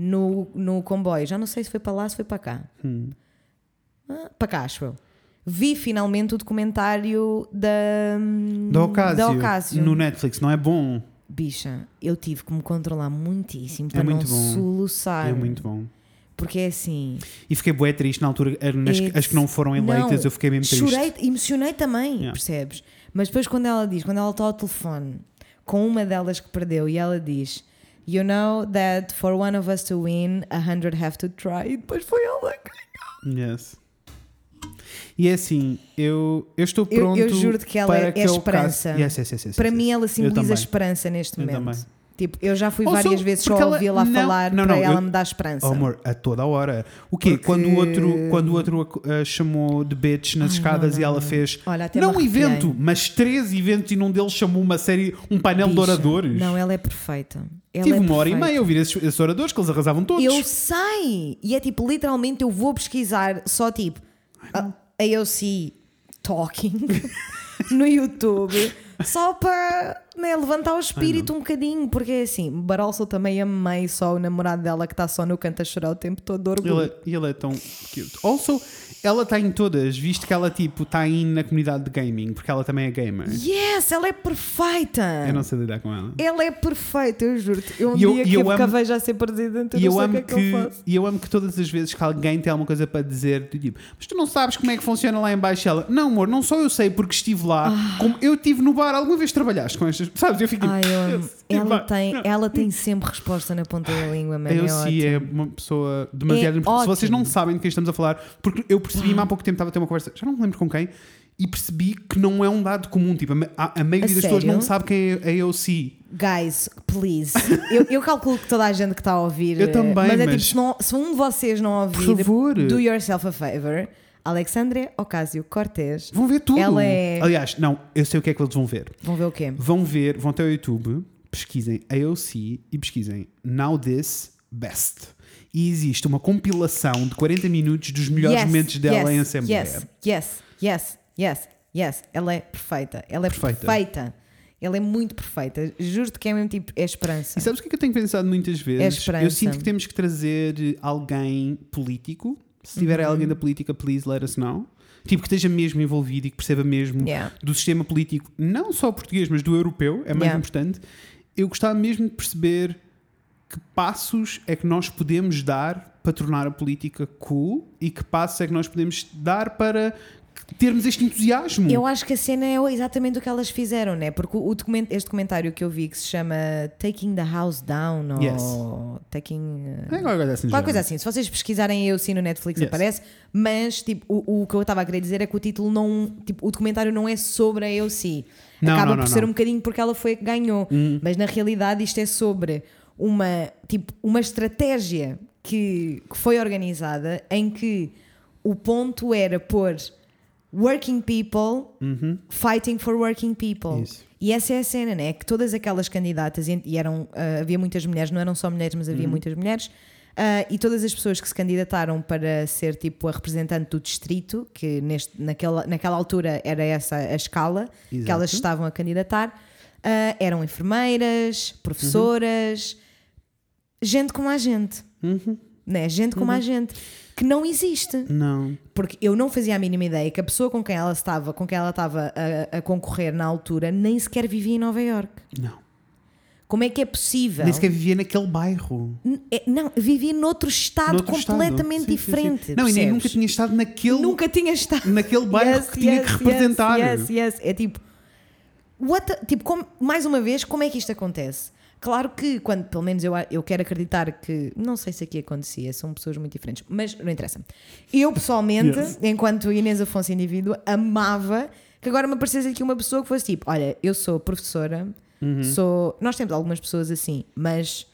No, no comboio. Já não sei se foi para lá, se foi para cá. Hum. Ah, para cá, acho eu. Vi finalmente o documentário da, Da Ocasio, da Ocasio. no Netflix, não é bom? Bicha, eu tive que me controlar muitíssimo para É não bom. soluçar. É muito bom. Porque é assim. E fiquei bué triste na altura, eh, nas, It's- as que não foram eleitas, Não, eu fiquei mesmo triste. Chorei, emocionei também, Yeah. percebes? Mas depois quando ela diz, quando ela está ao telefone com uma delas que perdeu e ela diz You know that for one of us to win, a hundred have to try. E depois foi ela que Yes. E é assim, eu, eu estou Eu- pronto eu juro-te que ela para é aquele esperança. Caso... Yes, yes, yes, yes, Para yes, mim yes. ela Eu simboliza também. esperança neste Eu momento. também. Tipo, eu já fui Also, várias vezes só porque ela- ouvi-la falar não, para não, ela eu- me dar esperança. Oh, amor, a toda a hora. O quê? Porque- Quando o outro, quando o outro a chamou de bitch nas Ai, escadas não, e ela fez Olha, não um evento, mas três eventos e num deles chamou uma série, um painel de Bicha, oradores. Não, ela é perfeita. Ela Tive é uma hora e perfeita. meia a ouvir esses, esses oradores que eles arrasavam todos. Eu sei! E é tipo, literalmente eu vou pesquisar só tipo a AOC Talking no YouTube só para né, levantar o espírito um bocadinho, porque é assim, Barolso também amei só o namorado dela que está só no canto a chorar o tempo todo de orgulho. Ele, é- ele é tão cute. Also, ela está em todas, visto que ela tipo está aí na comunidade de gaming, porque ela também é gamer. Yes, ela é perfeita! Eu não sei lidar com ela. Ela é perfeita, eu juro-te. Eu um E eu- dia e que eu eu amo- vejo a ser presidente, eu E não eu, sei o que é que, eu faço. e eu amo que todas as vezes que alguém tem alguma coisa para dizer, tipo, mas tu não sabes como é que funciona lá em baixo. Ela, não, amor, não só eu sei porque estive lá, como eu estive no bar. Alguma vez trabalhaste com estas, sabes? Eu fico tipo, Ai, eu amo. "Yes, Ela vai." tem, ela tem sempre resposta na ponta da língua, mano. Eu é sim, é uma pessoa demasiado É importante. Se vocês não sabem de quem estamos a falar, porque eu percebi-me há pouco tempo, estava a ter uma conversa, já não me lembro com quem, e percebi que não é um dado comum. Tipo, a, a, maioria A das pessoas sério? não sabe quem é a AOC. Guys, please. eu, eu calculo que toda a gente que está a ouvir. Eu também, Mas é mas- tipo, se, não- se um de vocês não ouvir, Por favor. do yourself a favor. Alexandre Ocasio Cortez. Vão ver tudo. Ela é- Aliás, não, eu sei o que é que eles vão ver. Vão ver o quê? Vão ver, vão até ao YouTube, pesquisem AOC e pesquisem Now This Best. E existe uma compilação de 40 minutos dos melhores Yes, momentos dela yes, em Assembleia. Yes, yes, yes, yes, yes. Ela é perfeita. Ela é Perfeita. perfeita. Ela é muito perfeita. Juro-te que é mesmo tipo, é esperança. E sabes o que é que eu tenho pensado muitas É vezes? esperança. eu sinto que temos que trazer alguém político. Se tiver Uhum. alguém da política, please let us know. Tipo, que esteja mesmo envolvido e que perceba mesmo Yeah. do sistema político, não só português, mas do europeu, é mais Yeah. importante. Eu gostava mesmo de perceber que passos é que nós podemos dar para tornar a política cool e que passos é que nós podemos dar para termos este entusiasmo. Eu acho que a cena é exatamente o que elas fizeram, né? Porque o document, este documentário que eu vi que se chama Taking the House Down ou Yes. Taking. uh, É qualquer coisa assim. Qualquer coisa assim, se vocês pesquisarem eu sim no Netflix Yes. aparece, mas tipo, o, o que eu estava a querer dizer é que o título não, tipo, o documentário não é sobre a AOC. Não, Acaba não, não, por ser um bocadinho porque ela foi a que ganhou, mas na realidade isto é sobre uma, tipo, uma estratégia que, que foi organizada em que o ponto era pôr working people fighting for working people. Isso. E essa é a cena, né? Que todas aquelas candidatas, e eram, ah, havia muitas mulheres, não eram só mulheres, mas havia muitas mulheres, ah, e todas as pessoas que se candidataram para ser tipo a representante do distrito, que neste, naquela, naquela altura era essa a escala que Exato. elas estavam a candidatar, ah, eram enfermeiras, professoras, gente como a gente, né? Gente como a gente, que não existe. Não. Porque eu não fazia a mínima ideia que a pessoa com quem ela estava, com quem ela estava a, a concorrer na altura, nem sequer vivia em Nova York. Não. Como é que é possível? Nem sequer vivia naquele bairro. N- é- Não, vivia noutro estado Noutro estado. completamente Sim, sim, sim. diferente. Não, e nem nunca tinha estado naquele. Nunca tinha estado. naquele bairro que tinha que representar. Yes, yes, yes. É tipo, what tipo como- mais uma vez, como é que isto acontece? Claro que, quando, pelo menos eu, eu quero acreditar que, não sei se aqui acontecia, são pessoas muito diferentes, mas não interessa. Eu pessoalmente, Yes. enquanto Inês Afonso indivíduo, amava que agora me aparecesse aqui uma pessoa que fosse tipo: olha, eu sou professora, Uhum. sou. Nós temos algumas pessoas assim, mas.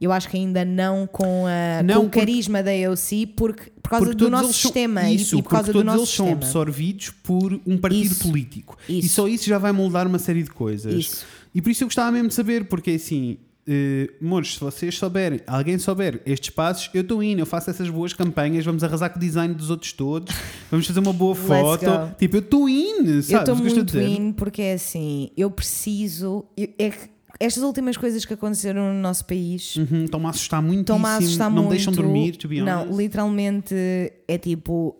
Eu acho que ainda não com, a, Não, com o carisma da AOC, porque, por causa Porque do nosso eles são- sistema isso, e, e por causa do nosso eles são sistema. absorvidos por um partido Isso. político. E Isso. só isso já vai moldar uma série de coisas. Isso. E por isso eu gostava mesmo de saber, porque assim, eh, amores, se vocês souberem, alguém souber estes passos, eu estou indo, eu faço essas boas campanhas, vamos arrasar com o design dos outros todos, vamos fazer uma boa foto. Tipo, eu estou indo, Eu sabes? estou o que muito a dizer? in porque é assim, eu preciso. eu- é estas últimas coisas que aconteceram no nosso país Uhum, Estão-me a assustar muito. estão-me a assustar não muito. me deixam dormir, to be honest. Não, literalmente é tipo.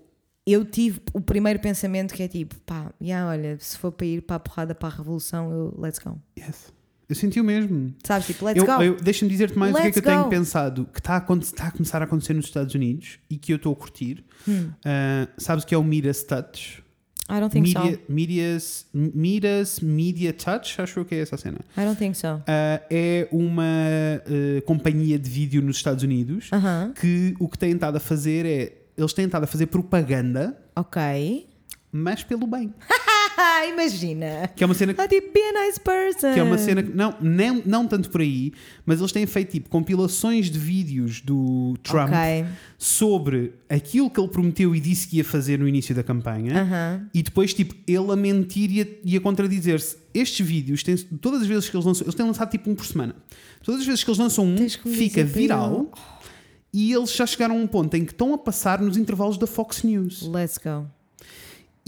Eu tive o primeiro pensamento que é tipo, pá, yeah, olha, se for para ir para a porrada para a revolução, eu, let's go. Yes. Eu senti o mesmo. Sabes, tipo, let's Eu, go. eu- Deixa-me dizer-te mais o que é Let's que eu tenho go. pensado que está a, está a começar a acontecer nos Estados Unidos e que eu estou a curtir. Hum. Ah, sabes o que é o Midas Touch? I don't think Media, so. Medias, Midas Media Touch, acho que é essa a cena. I don't think so. Ah, é uma ah, companhia de vídeo nos Estados Unidos Aham, que o que têm estado a fazer é. Eles têm estado a fazer propaganda, ok. mas pelo bem. Ah, imagina. Que é uma cena Ah, tipo, be a nice person. Que é uma cena que. Não, não, não tanto por aí, mas eles têm feito tipo compilações de vídeos do Trump Ok. sobre aquilo que ele prometeu e disse que ia fazer no início da campanha Aham. e depois, tipo, ele a mentir e a, e a contradizer-se. Estes vídeos, têm, todas as vezes que eles lançam, eles têm lançado tipo um por semana. Todas as vezes que eles lançam um, que fica viral. eu- E eles já chegaram a um ponto em que estão a passar nos intervalos da Fox News. Let's go.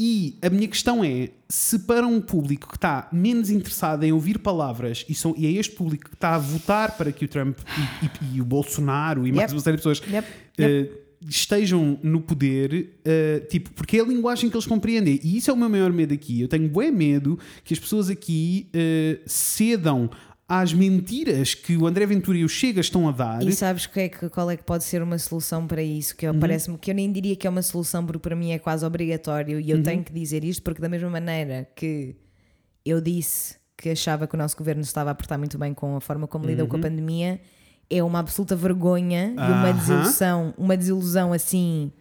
E a minha questão é: se para um público que está menos interessado em ouvir palavras e, são, e é este público que está a votar para que o Trump e, e- e o Bolsonaro e mais Yep. uma série de pessoas Yep. eh, estejam no poder, eh, tipo, porque é a linguagem que eles compreendem. E isso é o meu maior medo aqui. Eu tenho bem medo que as pessoas aqui eh, cedam às mentiras que o André Ventura e o Chega estão a dar. E sabes que é que, qual é que pode ser uma solução para isso? Que Uhum. parece-me que eu nem diria que é uma solução, porque para mim é quase obrigatório e eu Uhum. tenho que dizer isto, porque da mesma maneira que eu disse que achava que o nosso governo se estava a portar muito bem com a forma como lidou com a pandemia, é uma absoluta vergonha e uma Uhum. Desilusão, uma desilusão assim.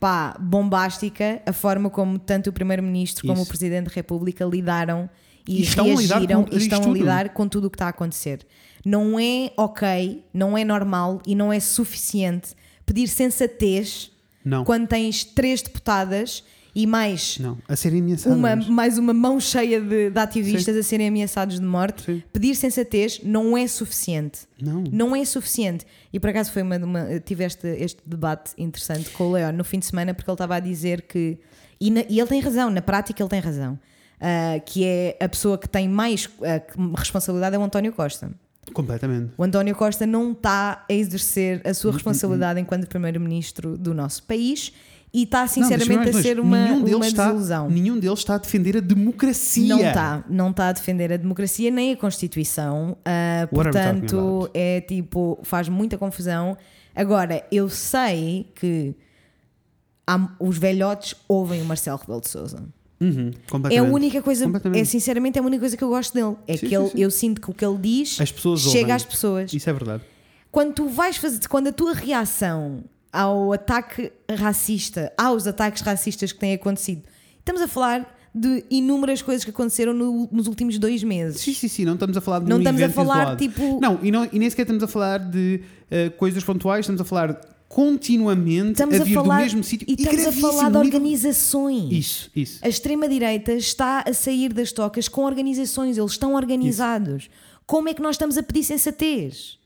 Pá, bombástica a forma como tanto o Primeiro-Ministro como o Presidente da República lidaram e, E estão a lidar reagiram com e estão a tudo. lidar com tudo o que está a acontecer. Não é ok, não é normal e não é suficiente pedir sensatez Não, quando tens três deputadas e mais não, a serem ameaçadas. uma, mais uma mão cheia de, de ativistas a serem ameaçados de morte. Sim. Pedir sensatez não é suficiente. Não. Não é suficiente. E por acaso foi uma, uma tive este, este debate interessante com o Leon no fim de semana porque ele estava a dizer que. E, na- e ele tem razão, na prática ele tem razão. Ah, que é a pessoa que tem mais que- responsabilidade é o António Costa. Completamente. O António Costa não está a exercer a sua responsabilidade enquanto Primeiro-Ministro do nosso país E está Não, sinceramente deixa-me a ser uma, nenhum uma está, desilusão. Nenhum deles está a defender a democracia. Não está, não está a defender a democracia nem a Constituição. talking portanto, é tipo, faz muita confusão. Agora, eu sei que há- os velhotes ouvem o Marcelo Rebelo de Souza. Uhum, É a única coisa, é sinceramente é a única coisa que eu gosto dele. É Sim, que ele, sim, sim. eu sinto que o que ele diz As pessoas chega ouvem. às pessoas. Isso é verdade. Quando tu vais fazer, quando a tua reação ao ataque racista, aos ataques racistas que têm acontecido, estamos a falar de inúmeras coisas que aconteceram no- nos últimos dois meses. Sim, sim, sim. Não estamos a falar de Não um estamos a falar, isolado. tipo- Não e, não, e nem sequer estamos a falar de eh, coisas pontuais, estamos a falar continuamente Estamos a a vir falar do mesmo sítio. e estamos a falar de organizações. Isso, isso. A extrema-direita está a sair das tocas com organizações, eles estão organizados. Como é que nós estamos a pedir sensatez?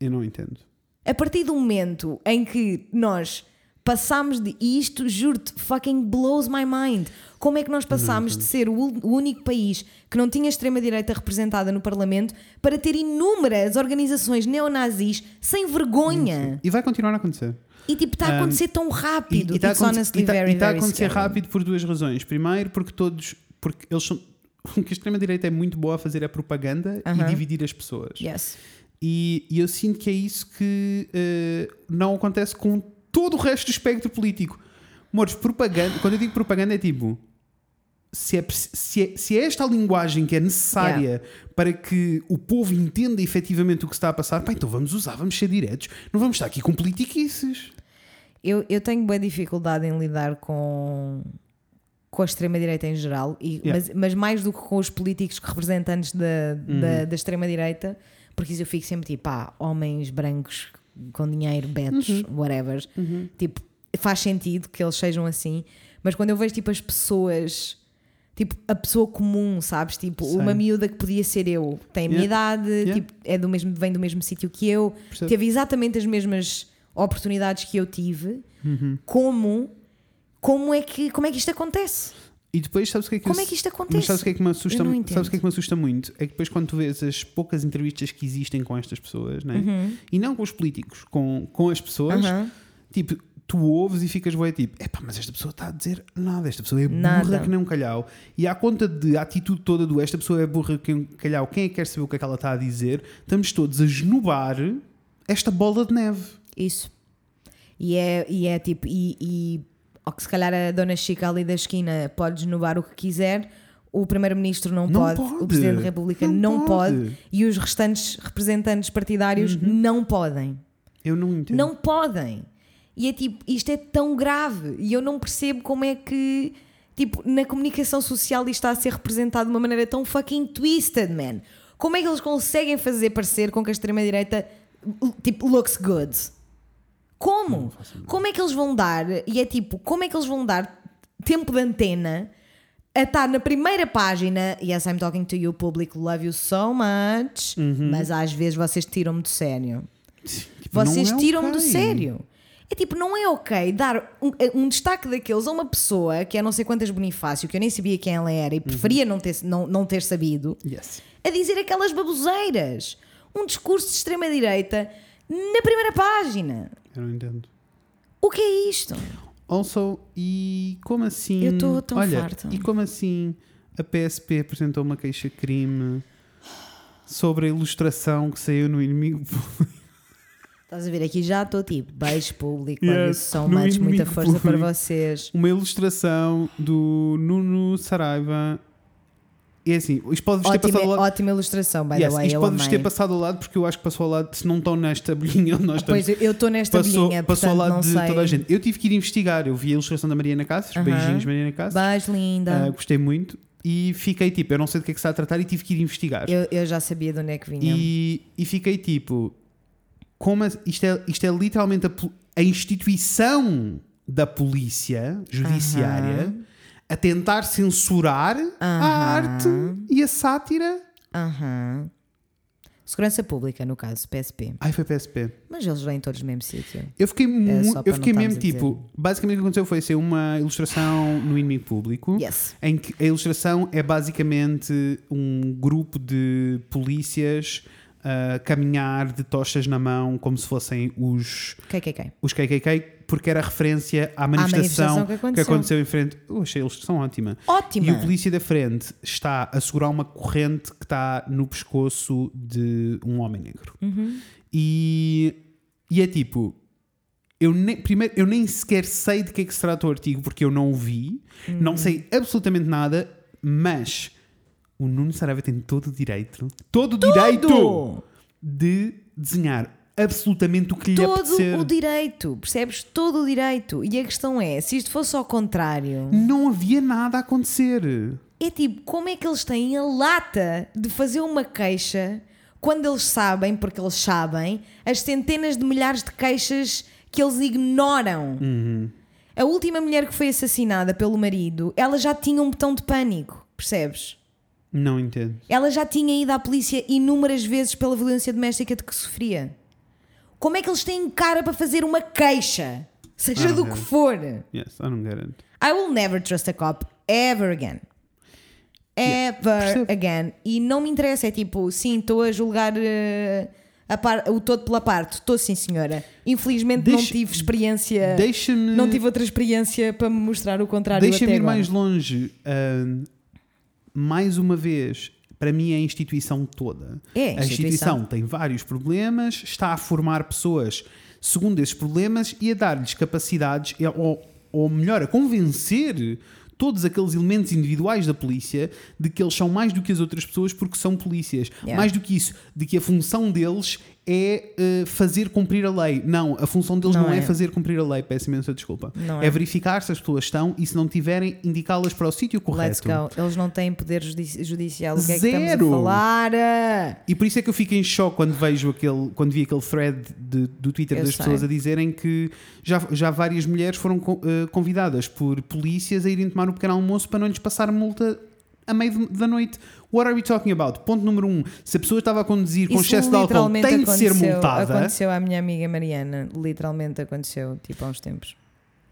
Eu não entendo. A partir do momento em que nós passámos de. E isto, juro-te, fucking blows my mind. Como é que nós passámos de ser o, único país que não tinha extrema-direita representada no Parlamento para ter inúmeras organizações neonazis sem vergonha? E vai continuar a acontecer. E tipo, está a acontecer tão rápido. está a acontecer- e tá- very, e tá a very acontecer scary. rápido por duas razões. Primeiro, porque todos. Porque eles são. O que a extrema-direita é muito boa a fazer é propaganda e dividir as pessoas. Yes. E, e eu sinto que é isso que eh, não acontece com todo o resto do espectro político. Mores, propaganda, quando eu digo propaganda é tipo. Se é, se, é, se é esta a linguagem que é necessária para que o povo entenda efetivamente o que está a passar, pá, então vamos usar, vamos ser diretos. Não vamos estar aqui com politiquices. Eu, eu tenho boa dificuldade em lidar com, com a extrema-direita em geral, e, Yeah. mas, mas mais do que com os políticos representantes da, da, da extrema-direita, porque isso eu fico sempre tipo, pá, homens brancos com dinheiro, betos, whatever. Tipo, faz sentido que eles sejam assim, mas quando eu vejo tipo as pessoas. Tipo, a pessoa comum, sabes? Tipo, Sei. uma miúda que podia ser eu, tem a minha Yeah. idade, Yeah. tipo, é do mesmo, vem do mesmo sítio que eu, Percebo. teve exatamente as mesmas oportunidades que eu tive. Uhum. Como, como, é que, como é que isto acontece? E depois, sabes o que é que Como eu- é que isto acontece? Mas sabes o que é que me assusta? Sabes o que é que me assusta muito? É que depois quando tu vês as poucas entrevistas que existem com estas pessoas, né? Uhum. e não com os políticos, com, com as pessoas, Aham. tipo, tu ouves e ficas bué tipo, epá, mas esta pessoa está a dizer nada, esta pessoa é burra Nada. que nem um calhau. E à conta de a atitude toda do esta pessoa é burra que nem um calhau, quem é que quer saber o que é que ela está a dizer? Estamos todos a esnobar esta bola de neve. Isso. E é, e é tipo, e, e ou que se calhar a dona Chica ali da esquina pode desnubar o que quiser, o primeiro-ministro não, Não pode, pode. o presidente da República Não não, pode. pode. Uhum. e os restantes representantes partidários não podem. Eu não entendo. Não podem. E é tipo, isto é tão grave. E eu não percebo como é que, tipo, na comunicação social isto está a ser representado de uma maneira tão fucking twisted, man. Como é que eles conseguem fazer parecer com que a extrema-direita, tipo, looks good? Como? Como é que eles vão dar, e é tipo, como é que eles vão dar tempo de antena a estar na primeira página, yes, I'm talking to you, public, love you so much, Uhum. mas às vezes vocês tiram-me do sério. Tipo, Vocês é tiram-me do ok. sério. É tipo, não é ok dar um, um destaque daqueles a uma pessoa que é não sei quantas Bonifácio, que eu nem sabia quem ela era e preferia não, ter, não, não ter sabido, Yes. a dizer aquelas baboseiras. Um discurso de extrema-direita na primeira página. Eu não entendo. O que é isto? Also, e como assim. Eu tô tão olha, farta. E como assim a PSP apresentou uma queixa-crime sobre a ilustração que saiu no inimigo público? Estás a ver aqui já estou tipo, beijo público, Yes, no much, muita força para público. vocês. Uma ilustração do Nuno Saraiva. E é assim, isto pode-vos ter passado ao lado. ótima ilustração, by Yes, the way. isto pode-vos ter passado ao lado porque eu acho que passou ao lado, se não estão nesta bolhinha onde nós estamos. Pois eu estou nesta Passou, linha, passou ao lado de sei. toda a gente. Eu tive que ir investigar. Eu vi a ilustração da Mariana Cáceres, Aham. beijinhos, Mariana Cáceres. Beijo, linda. Ah, gostei muito. E fiquei tipo, eu não sei do que é que se está a tratar e tive que ir investigar. Eu, eu já sabia de onde é que vinha. E, e fiquei tipo, como a- isto, é, isto é literalmente a, a instituição da polícia judiciária a tentar censurar a arte e a sátira. Aham. Segurança Pública, no caso, PSP. Ai, foi PSP. Mas eles vêm todos no mesmo sítio. Eu fiquei, É eu fiquei mesmo tipo, basicamente o que aconteceu foi ser uma ilustração no inimigo público. Yes. Em que a ilustração é basicamente um grupo de polícias a caminhar de tochas na mão, como se fossem os, KKK. os KKK porque era referência à manifestação, manifestação que aconteceu. em frente. Eu achei eles que são ótima. Ótima. E o polícia da frente está a segurar uma corrente que está no pescoço de um homem negro. Uhum. E, e é tipo. Eu nem, primeiro, eu nem sequer sei de que é que se trata o artigo porque eu não o vi, Uhum. não sei absolutamente nada, mas o Nuno Saraiva tem todo o direito, todo o direito de desenhar absolutamente o que lhe Todo apetecer. o direito, percebes? Todo o direito. E a questão é: se isto fosse ao contrário, Não havia nada a acontecer. é tipo, como é que eles têm a lata de fazer uma queixa quando eles sabem, porque eles sabem, as centenas de milhares de queixas que eles ignoram? A última mulher que foi assassinada pelo marido, ela já tinha um botão de pânico, percebes? Não entendo. Ela já tinha ido à polícia inúmeras vezes pela violência doméstica de que sofria. Como é que eles têm cara para fazer uma queixa? Seja Ah, do que for. Yes, I don't get it. I will never trust a cop ever again. Ever percebo. again. E não me interessa, é tipo, sim, estou a julgar a par- o todo pela parte. Estou sim, senhora. Infelizmente não Deixa- tive experiência. Deixa-me. Não tive outra experiência para me mostrar o contrário. Deixa-me ir agora. mais longe. Ahm, mais uma vez, para mim é a instituição toda. É, a instituição instituição. tem vários problemas, está a formar pessoas segundo esses problemas e a dar-lhes capacidades, ou, ou melhor, a convencer todos aqueles elementos individuais da polícia de que eles são mais do que as outras pessoas porque são polícias. Yeah. Mais do que isso, de que a função deles é eh, fazer cumprir a lei. Não, a função deles não, Não é. é. fazer cumprir a lei. Peço imensa desculpa. Não é é. verificar se as pessoas estão e se não tiverem, indicá-las para o sítio Let's correto. go. Eles não têm poder judici- judicial. O que é que Zero. estamos a falar? E por isso é que eu fico em choque quando vejo aquele, quando vi aquele thread de- do Twitter Eu das sei. pessoas a dizerem que já, já várias mulheres foram eh, convidadas por polícias a irem tomar o pequeno almoço para não lhes passar multa a meio da noite. What are we talking about? Ponto número um: se a pessoa estava a conduzir com Isso excesso de álcool, tem de ser multada. Aconteceu à minha amiga Mariana. Literalmente aconteceu, tipo, há uns tempos.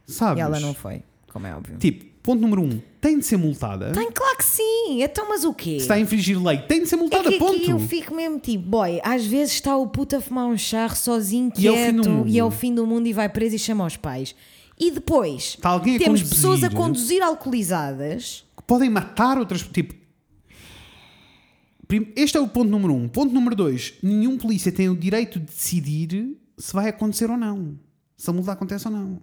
Sabes? E ela não foi, como é óbvio. Tipo, ponto número um: tem de ser multada. Tem, claro que sim. Então, mas o quê? Se está a infringir lei, tem de ser É multada. que ponto. aqui eu fico mesmo tipo, boy, às vezes está o puto a fumar um charro sozinho, E é o fim do quieto, mundo. e é o fim do mundo e vai preso e chama os pais. E depois temos conduzir. pessoas a conduzir alcoolizadas. Podem matar outras. Tipo. Este é o ponto número um. Ponto número dois: nenhum polícia tem o direito de decidir se vai acontecer ou não. Se a multa acontece ou não.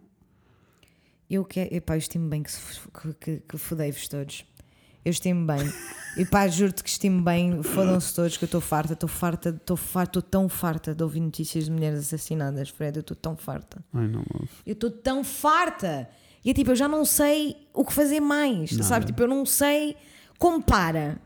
Eu quero, epá, eu estimo bem que, que, que, que fodei-vos todos. Eu estimo bem. E pá, juro-te que estimo bem. Fodam-se todos que eu estou farta, estou farta, estou farta, estou tão farta de ouvir notícias de mulheres assassinadas, Fred. Eu estou tão farta. Ai, não, love. Eu estou tão farta. E é tipo, eu já não sei o que fazer mais. Nada. Sabe? Tipo, eu não sei. Como para?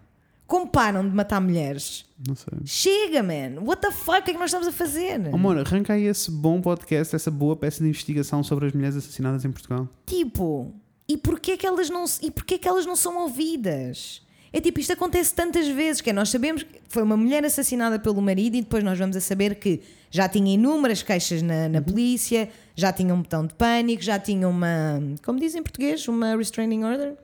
Como param de matar mulheres? Não sei. Chega, man. What the fuck? O que é que nós estamos a fazer? Amor, arranca aí esse bom podcast, essa boa peça de investigação sobre as mulheres assassinadas em Portugal. Tipo, e porquê que elas não, e porquê que elas não são ouvidas? É tipo, isto acontece tantas vezes, que é, nós sabemos que foi uma mulher assassinada pelo marido e depois nós vamos a saber que já tinha inúmeras queixas na, na polícia, já tinha um botão de pânico, já tinha uma, como diz em português, uma restraining order?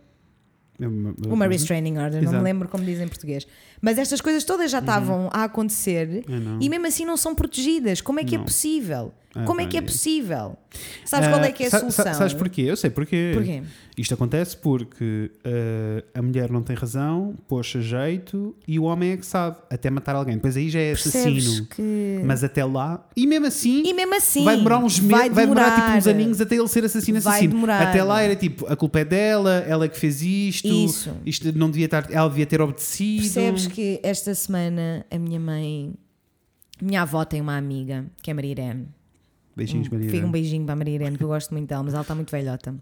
Uma restraining order, não Exato. me lembro como diz em português. Mas estas coisas todas já estavam a acontecer e mesmo assim não são protegidas. Como é que Não. é possível? Ah, Como é que é é. possível? Sabes qual é que é a solução? sa- sabes porquê? Eu sei porquê. Porquê? Isto acontece porque eh, a mulher não tem razão, pôs a jeito e o homem é que sabe, até matar alguém. Depois aí já é Percebes assassino. que... Mas até lá, e mesmo assim, E mesmo assim, vai demorar uns meses, vai vai demorar, tipo uns aninhos até ele ser assassino Vai assassino. demorar. Até lá era tipo, a culpa é dela, ela é que fez isto, Isso. isto não devia estar, ela devia ter obedecido. Percebes que esta semana a minha mãe, minha avó tem uma amiga que é Maria Irene. Beijinhos, Maria. Fica um beijinho para a Maria Irene, que eu gosto muito dela, mas ela está muito velhota.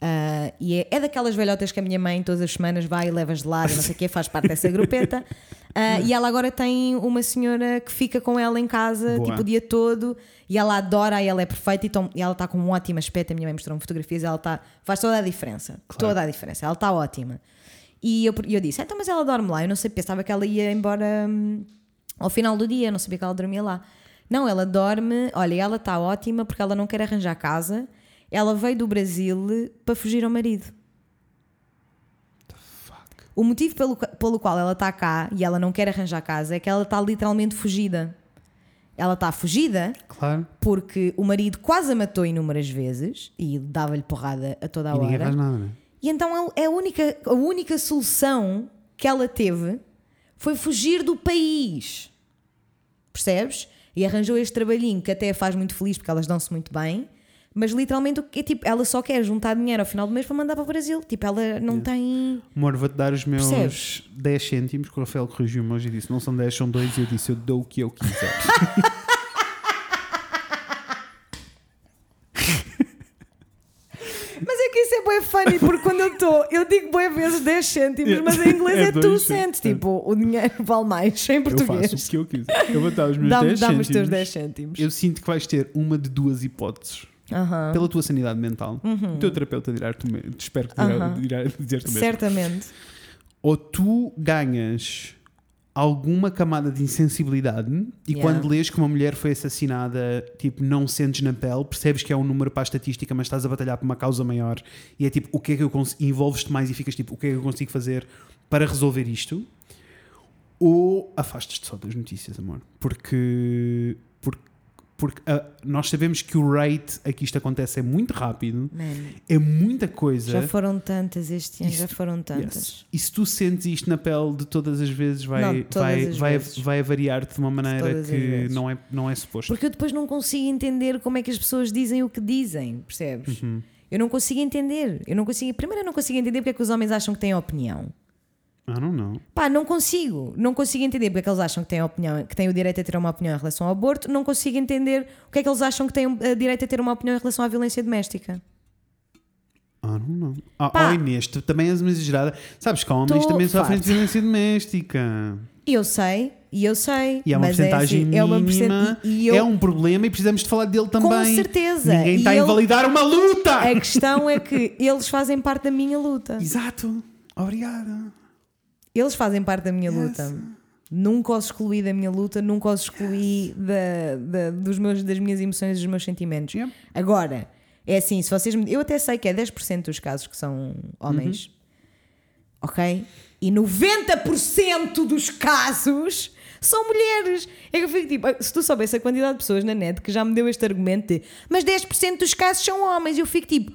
Ah, e é, é daquelas velhotas que a minha mãe todas as semanas vai e leva gelado, não sei o quê, faz parte dessa grupeta. Ah, e ela agora tem uma senhora que fica com ela em casa Boa. tipo o dia todo e ela adora, e ela é perfeita e, tão- e ela está com um ótimo aspecto. A minha mãe mostrou-me fotografias, ela está, faz toda a diferença. Toda a diferença, ela está ótima. E eu, eu disse: então, mas ela dorme lá. Eu não sei, pensava que ela ia embora hum, ao final do dia, não sabia que ela dormia lá. Não, ela dorme, olha, ela está ótima porque ela não quer arranjar casa. Ela veio do Brasil para fugir ao marido. O motivo pelo, pelo qual ela está cá e ela não quer arranjar casa é que ela está literalmente fugida. ela está fugida Claro. porque o marido quase a matou inúmeras vezes e dava-lhe porrada a toda a E ninguém hora. faz nada, né? E então é a única, a única solução que ela teve foi fugir do país. Percebes? E arranjou este trabalhinho que até a faz muito feliz porque elas dão-se muito bem. Mas literalmente é tipo, ela só quer juntar dinheiro ao final do mês para mandar para o Brasil. Tipo, ela não tem. Amor, vou-te dar os meus Percebes? 10 cêntimos, que o Rafael corrigiu-me hoje e disse: não são 10, são 2. E eu disse: eu dou o que eu quiser. Mas é é funny porque quando eu estou, eu digo bem vezes 10 cêntimos, mas em inglês É é, 2 dois cents. cêntimos. Tipo, o dinheiro vale mais em eu faço português. o que eu quiser. Eu vou dar os meus Dá-me 10 dá-me os cêntimos. teus 10 cêntimos. Eu sinto que vais ter uma de duas hipóteses. Aham. Pela tua sanidade mental. O teu terapeuta dirá te espero que dirá, Uhum. Dirá dizer-te mesmo. Certamente. Ou tu ganhas alguma camada de insensibilidade e Yeah. quando lês que uma mulher foi assassinada, tipo, não sentes na pele, percebes que é um número para a estatística, mas estás a batalhar por uma causa maior e é tipo, o que é que eu consigo, envolves-te mais e ficas tipo, o que é que eu consigo fazer para resolver isto? Ou afastas-te só das notícias, amor. Porque, porque, ah, nós sabemos que o rate a que isto acontece é muito rápido, Man, é muita coisa. já foram tantas este ano, já foram tantas. Yes. E se tu sentes isto na pele de todas as vezes, vai, Não, de vai, vai, vezes. vai variar-te de uma maneira as que não é, não é suposto. Porque eu depois não consigo entender como é que as pessoas dizem o que dizem, percebes? Uhum. Eu não consigo entender. Eu não consigo, primeiro eu não consigo entender porque é que os homens acham que têm opinião. Ah, não, não. Pá, não consigo. Não consigo entender porque é que eles acham que têm opinião, que têm o direito a ter uma opinião em relação ao aborto. Não consigo entender o que é que eles acham que têm o direito a ter uma opinião em relação à violência doméstica. Ah, não, não. Ah, Pá. oh, Inês, tu também és uma exagerada. Sabes que homens Tô também sofrem de violência doméstica. Eu sei, e eu sei. E é uma mas porcentagem assim, é uma mínima. porcent- e, e eu, É um problema e precisamos de falar dele também. certeza. Ninguém está a invalidar uma luta. A questão é que eles fazem parte da minha luta. Exato. Obrigada. Eles fazem parte da minha luta. Nunca os excluí da minha luta, nunca os excluí da, da- dos meus, das minhas emoções e dos meus sentimentos. Yep. Agora, é assim, se vocês me- Eu até sei que é 10% dos casos que são homens. Uhum. Ok? E 90% dos casos são mulheres. É que eu fico tipo, se tu soubesse a quantidade de pessoas na net que já me deu este argumento de mas 10% dos casos são homens, eu fico tipo,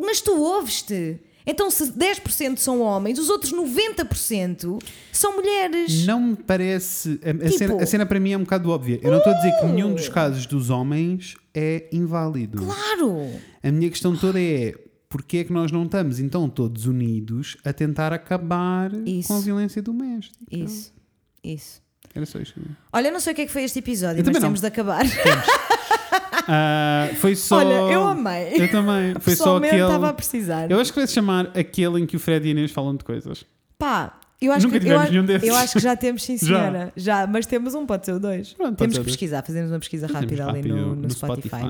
mas tu ouves-te. Então, se 10% são homens, os outros 90% são mulheres. Não me parece. A, a Tipo- cena, a cena para mim é um bocado óbvia. Eu não estou a dizer que nenhum dos casos dos homens é inválido. Claro! A minha questão toda é porque é que nós não estamos então todos unidos a tentar acabar Isso. com a violência doméstica? Isso, isso. Era só isto. Olha, eu não sei o que é que foi este episódio, Eu mas também não. temos de acabar. Ah, foi só. Olha, eu amei. Eu também. Foi só aquele. estava a precisar. Eu acho que vai se chamar aquele em que o Fred e a Inês falam de coisas. Pá, eu acho Nunca que eu, tivemos acho- nenhum desses. eu acho que já temos, sim, Já. senhora. Já, mas temos um, pode ser o dois. Pronto, temos que pesquisar, fazemos uma pesquisa Fazemos rápida ali rápido no, no Spotify.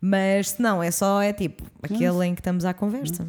Mas se não, é só, é tipo, aquele em que estamos à conversa.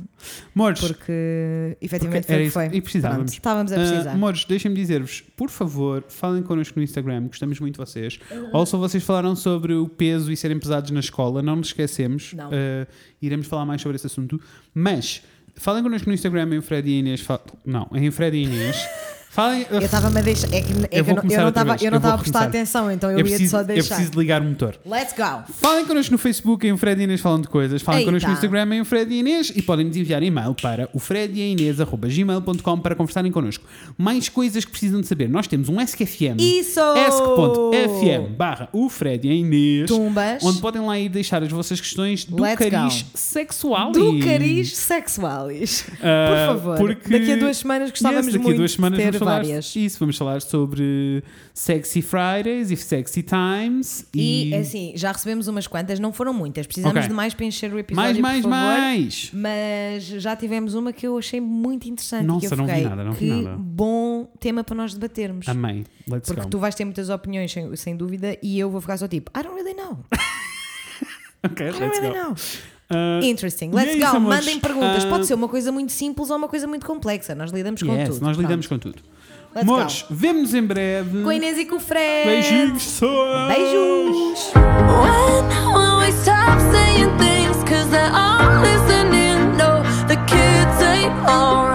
Mores, Porque efetivamente Porque foi o que isso- foi. e precisávamos. Pronto, estávamos a Ah, precisar. amores, deixem-me dizer-vos, por favor, falem connosco no Instagram, gostamos muito de vocês. Ou se vocês falaram sobre o peso e serem pesados na escola, não nos esquecemos. Não. Ah, iremos falar mais sobre esse assunto. Mas falem connosco no Instagram em Fred e Inês. fa- Não, em Fred e Inês. Falem. Eu estava-me a deixar. É que, é que eu, começar eu não eu não Eu estava a prestar atenção, então eu, eu, ia preciso, só eu deixar. preciso de ligar o motor. Let's go! Falem connosco no Facebook em o Fred e Inês falando de coisas. Falem Eita. connosco no Instagram em o Fred e Inês e podem nos enviar e-mail para o frediainês.gmail.com para conversarem connosco. Mais coisas que precisam de saber. Nós temos um SQFM. Isso! Esc.fm barra o Fred e Inês. Tumbas. Onde podem lá ir deixar as vossas questões do Let's cariz go. sexual. Do cariz sexualis. Ah, Por favor. porque- Daqui a duas semanas gostávamos Yes, daqui muito a duas semanas de ter falar várias. Isso, vamos falar sobre Sexy Fridays e Sexy Times. E, assim, já recebemos umas quantas, não foram muitas. Precisamos Ok. de mais para encher o episódio. mais, mais, favor. mais. Mas já tivemos uma que eu achei muito interessante. e que Nossa, não vi nada, não vi nada. bom tema para nós debatermos. Amém. Let's Porque go. tu vais ter muitas opiniões, sem, sem dúvida, e eu vou ficar só tipo, I don't really know. Ok, I don't let's really go. know. Uh, Interesting. Let's é go. Amores. Mandem perguntas. Uh, Pode ser uma coisa muito simples ou uma coisa muito complexa. Nós lidamos yes, com tudo. Nós lidamos Pronto. com tudo. Let's Mores, vemo-nos em breve. Com a Inês e com o Fred. Beijinhos. Beijos. When we stop saying things? Cause they're all listening. No, the kids ain't alright.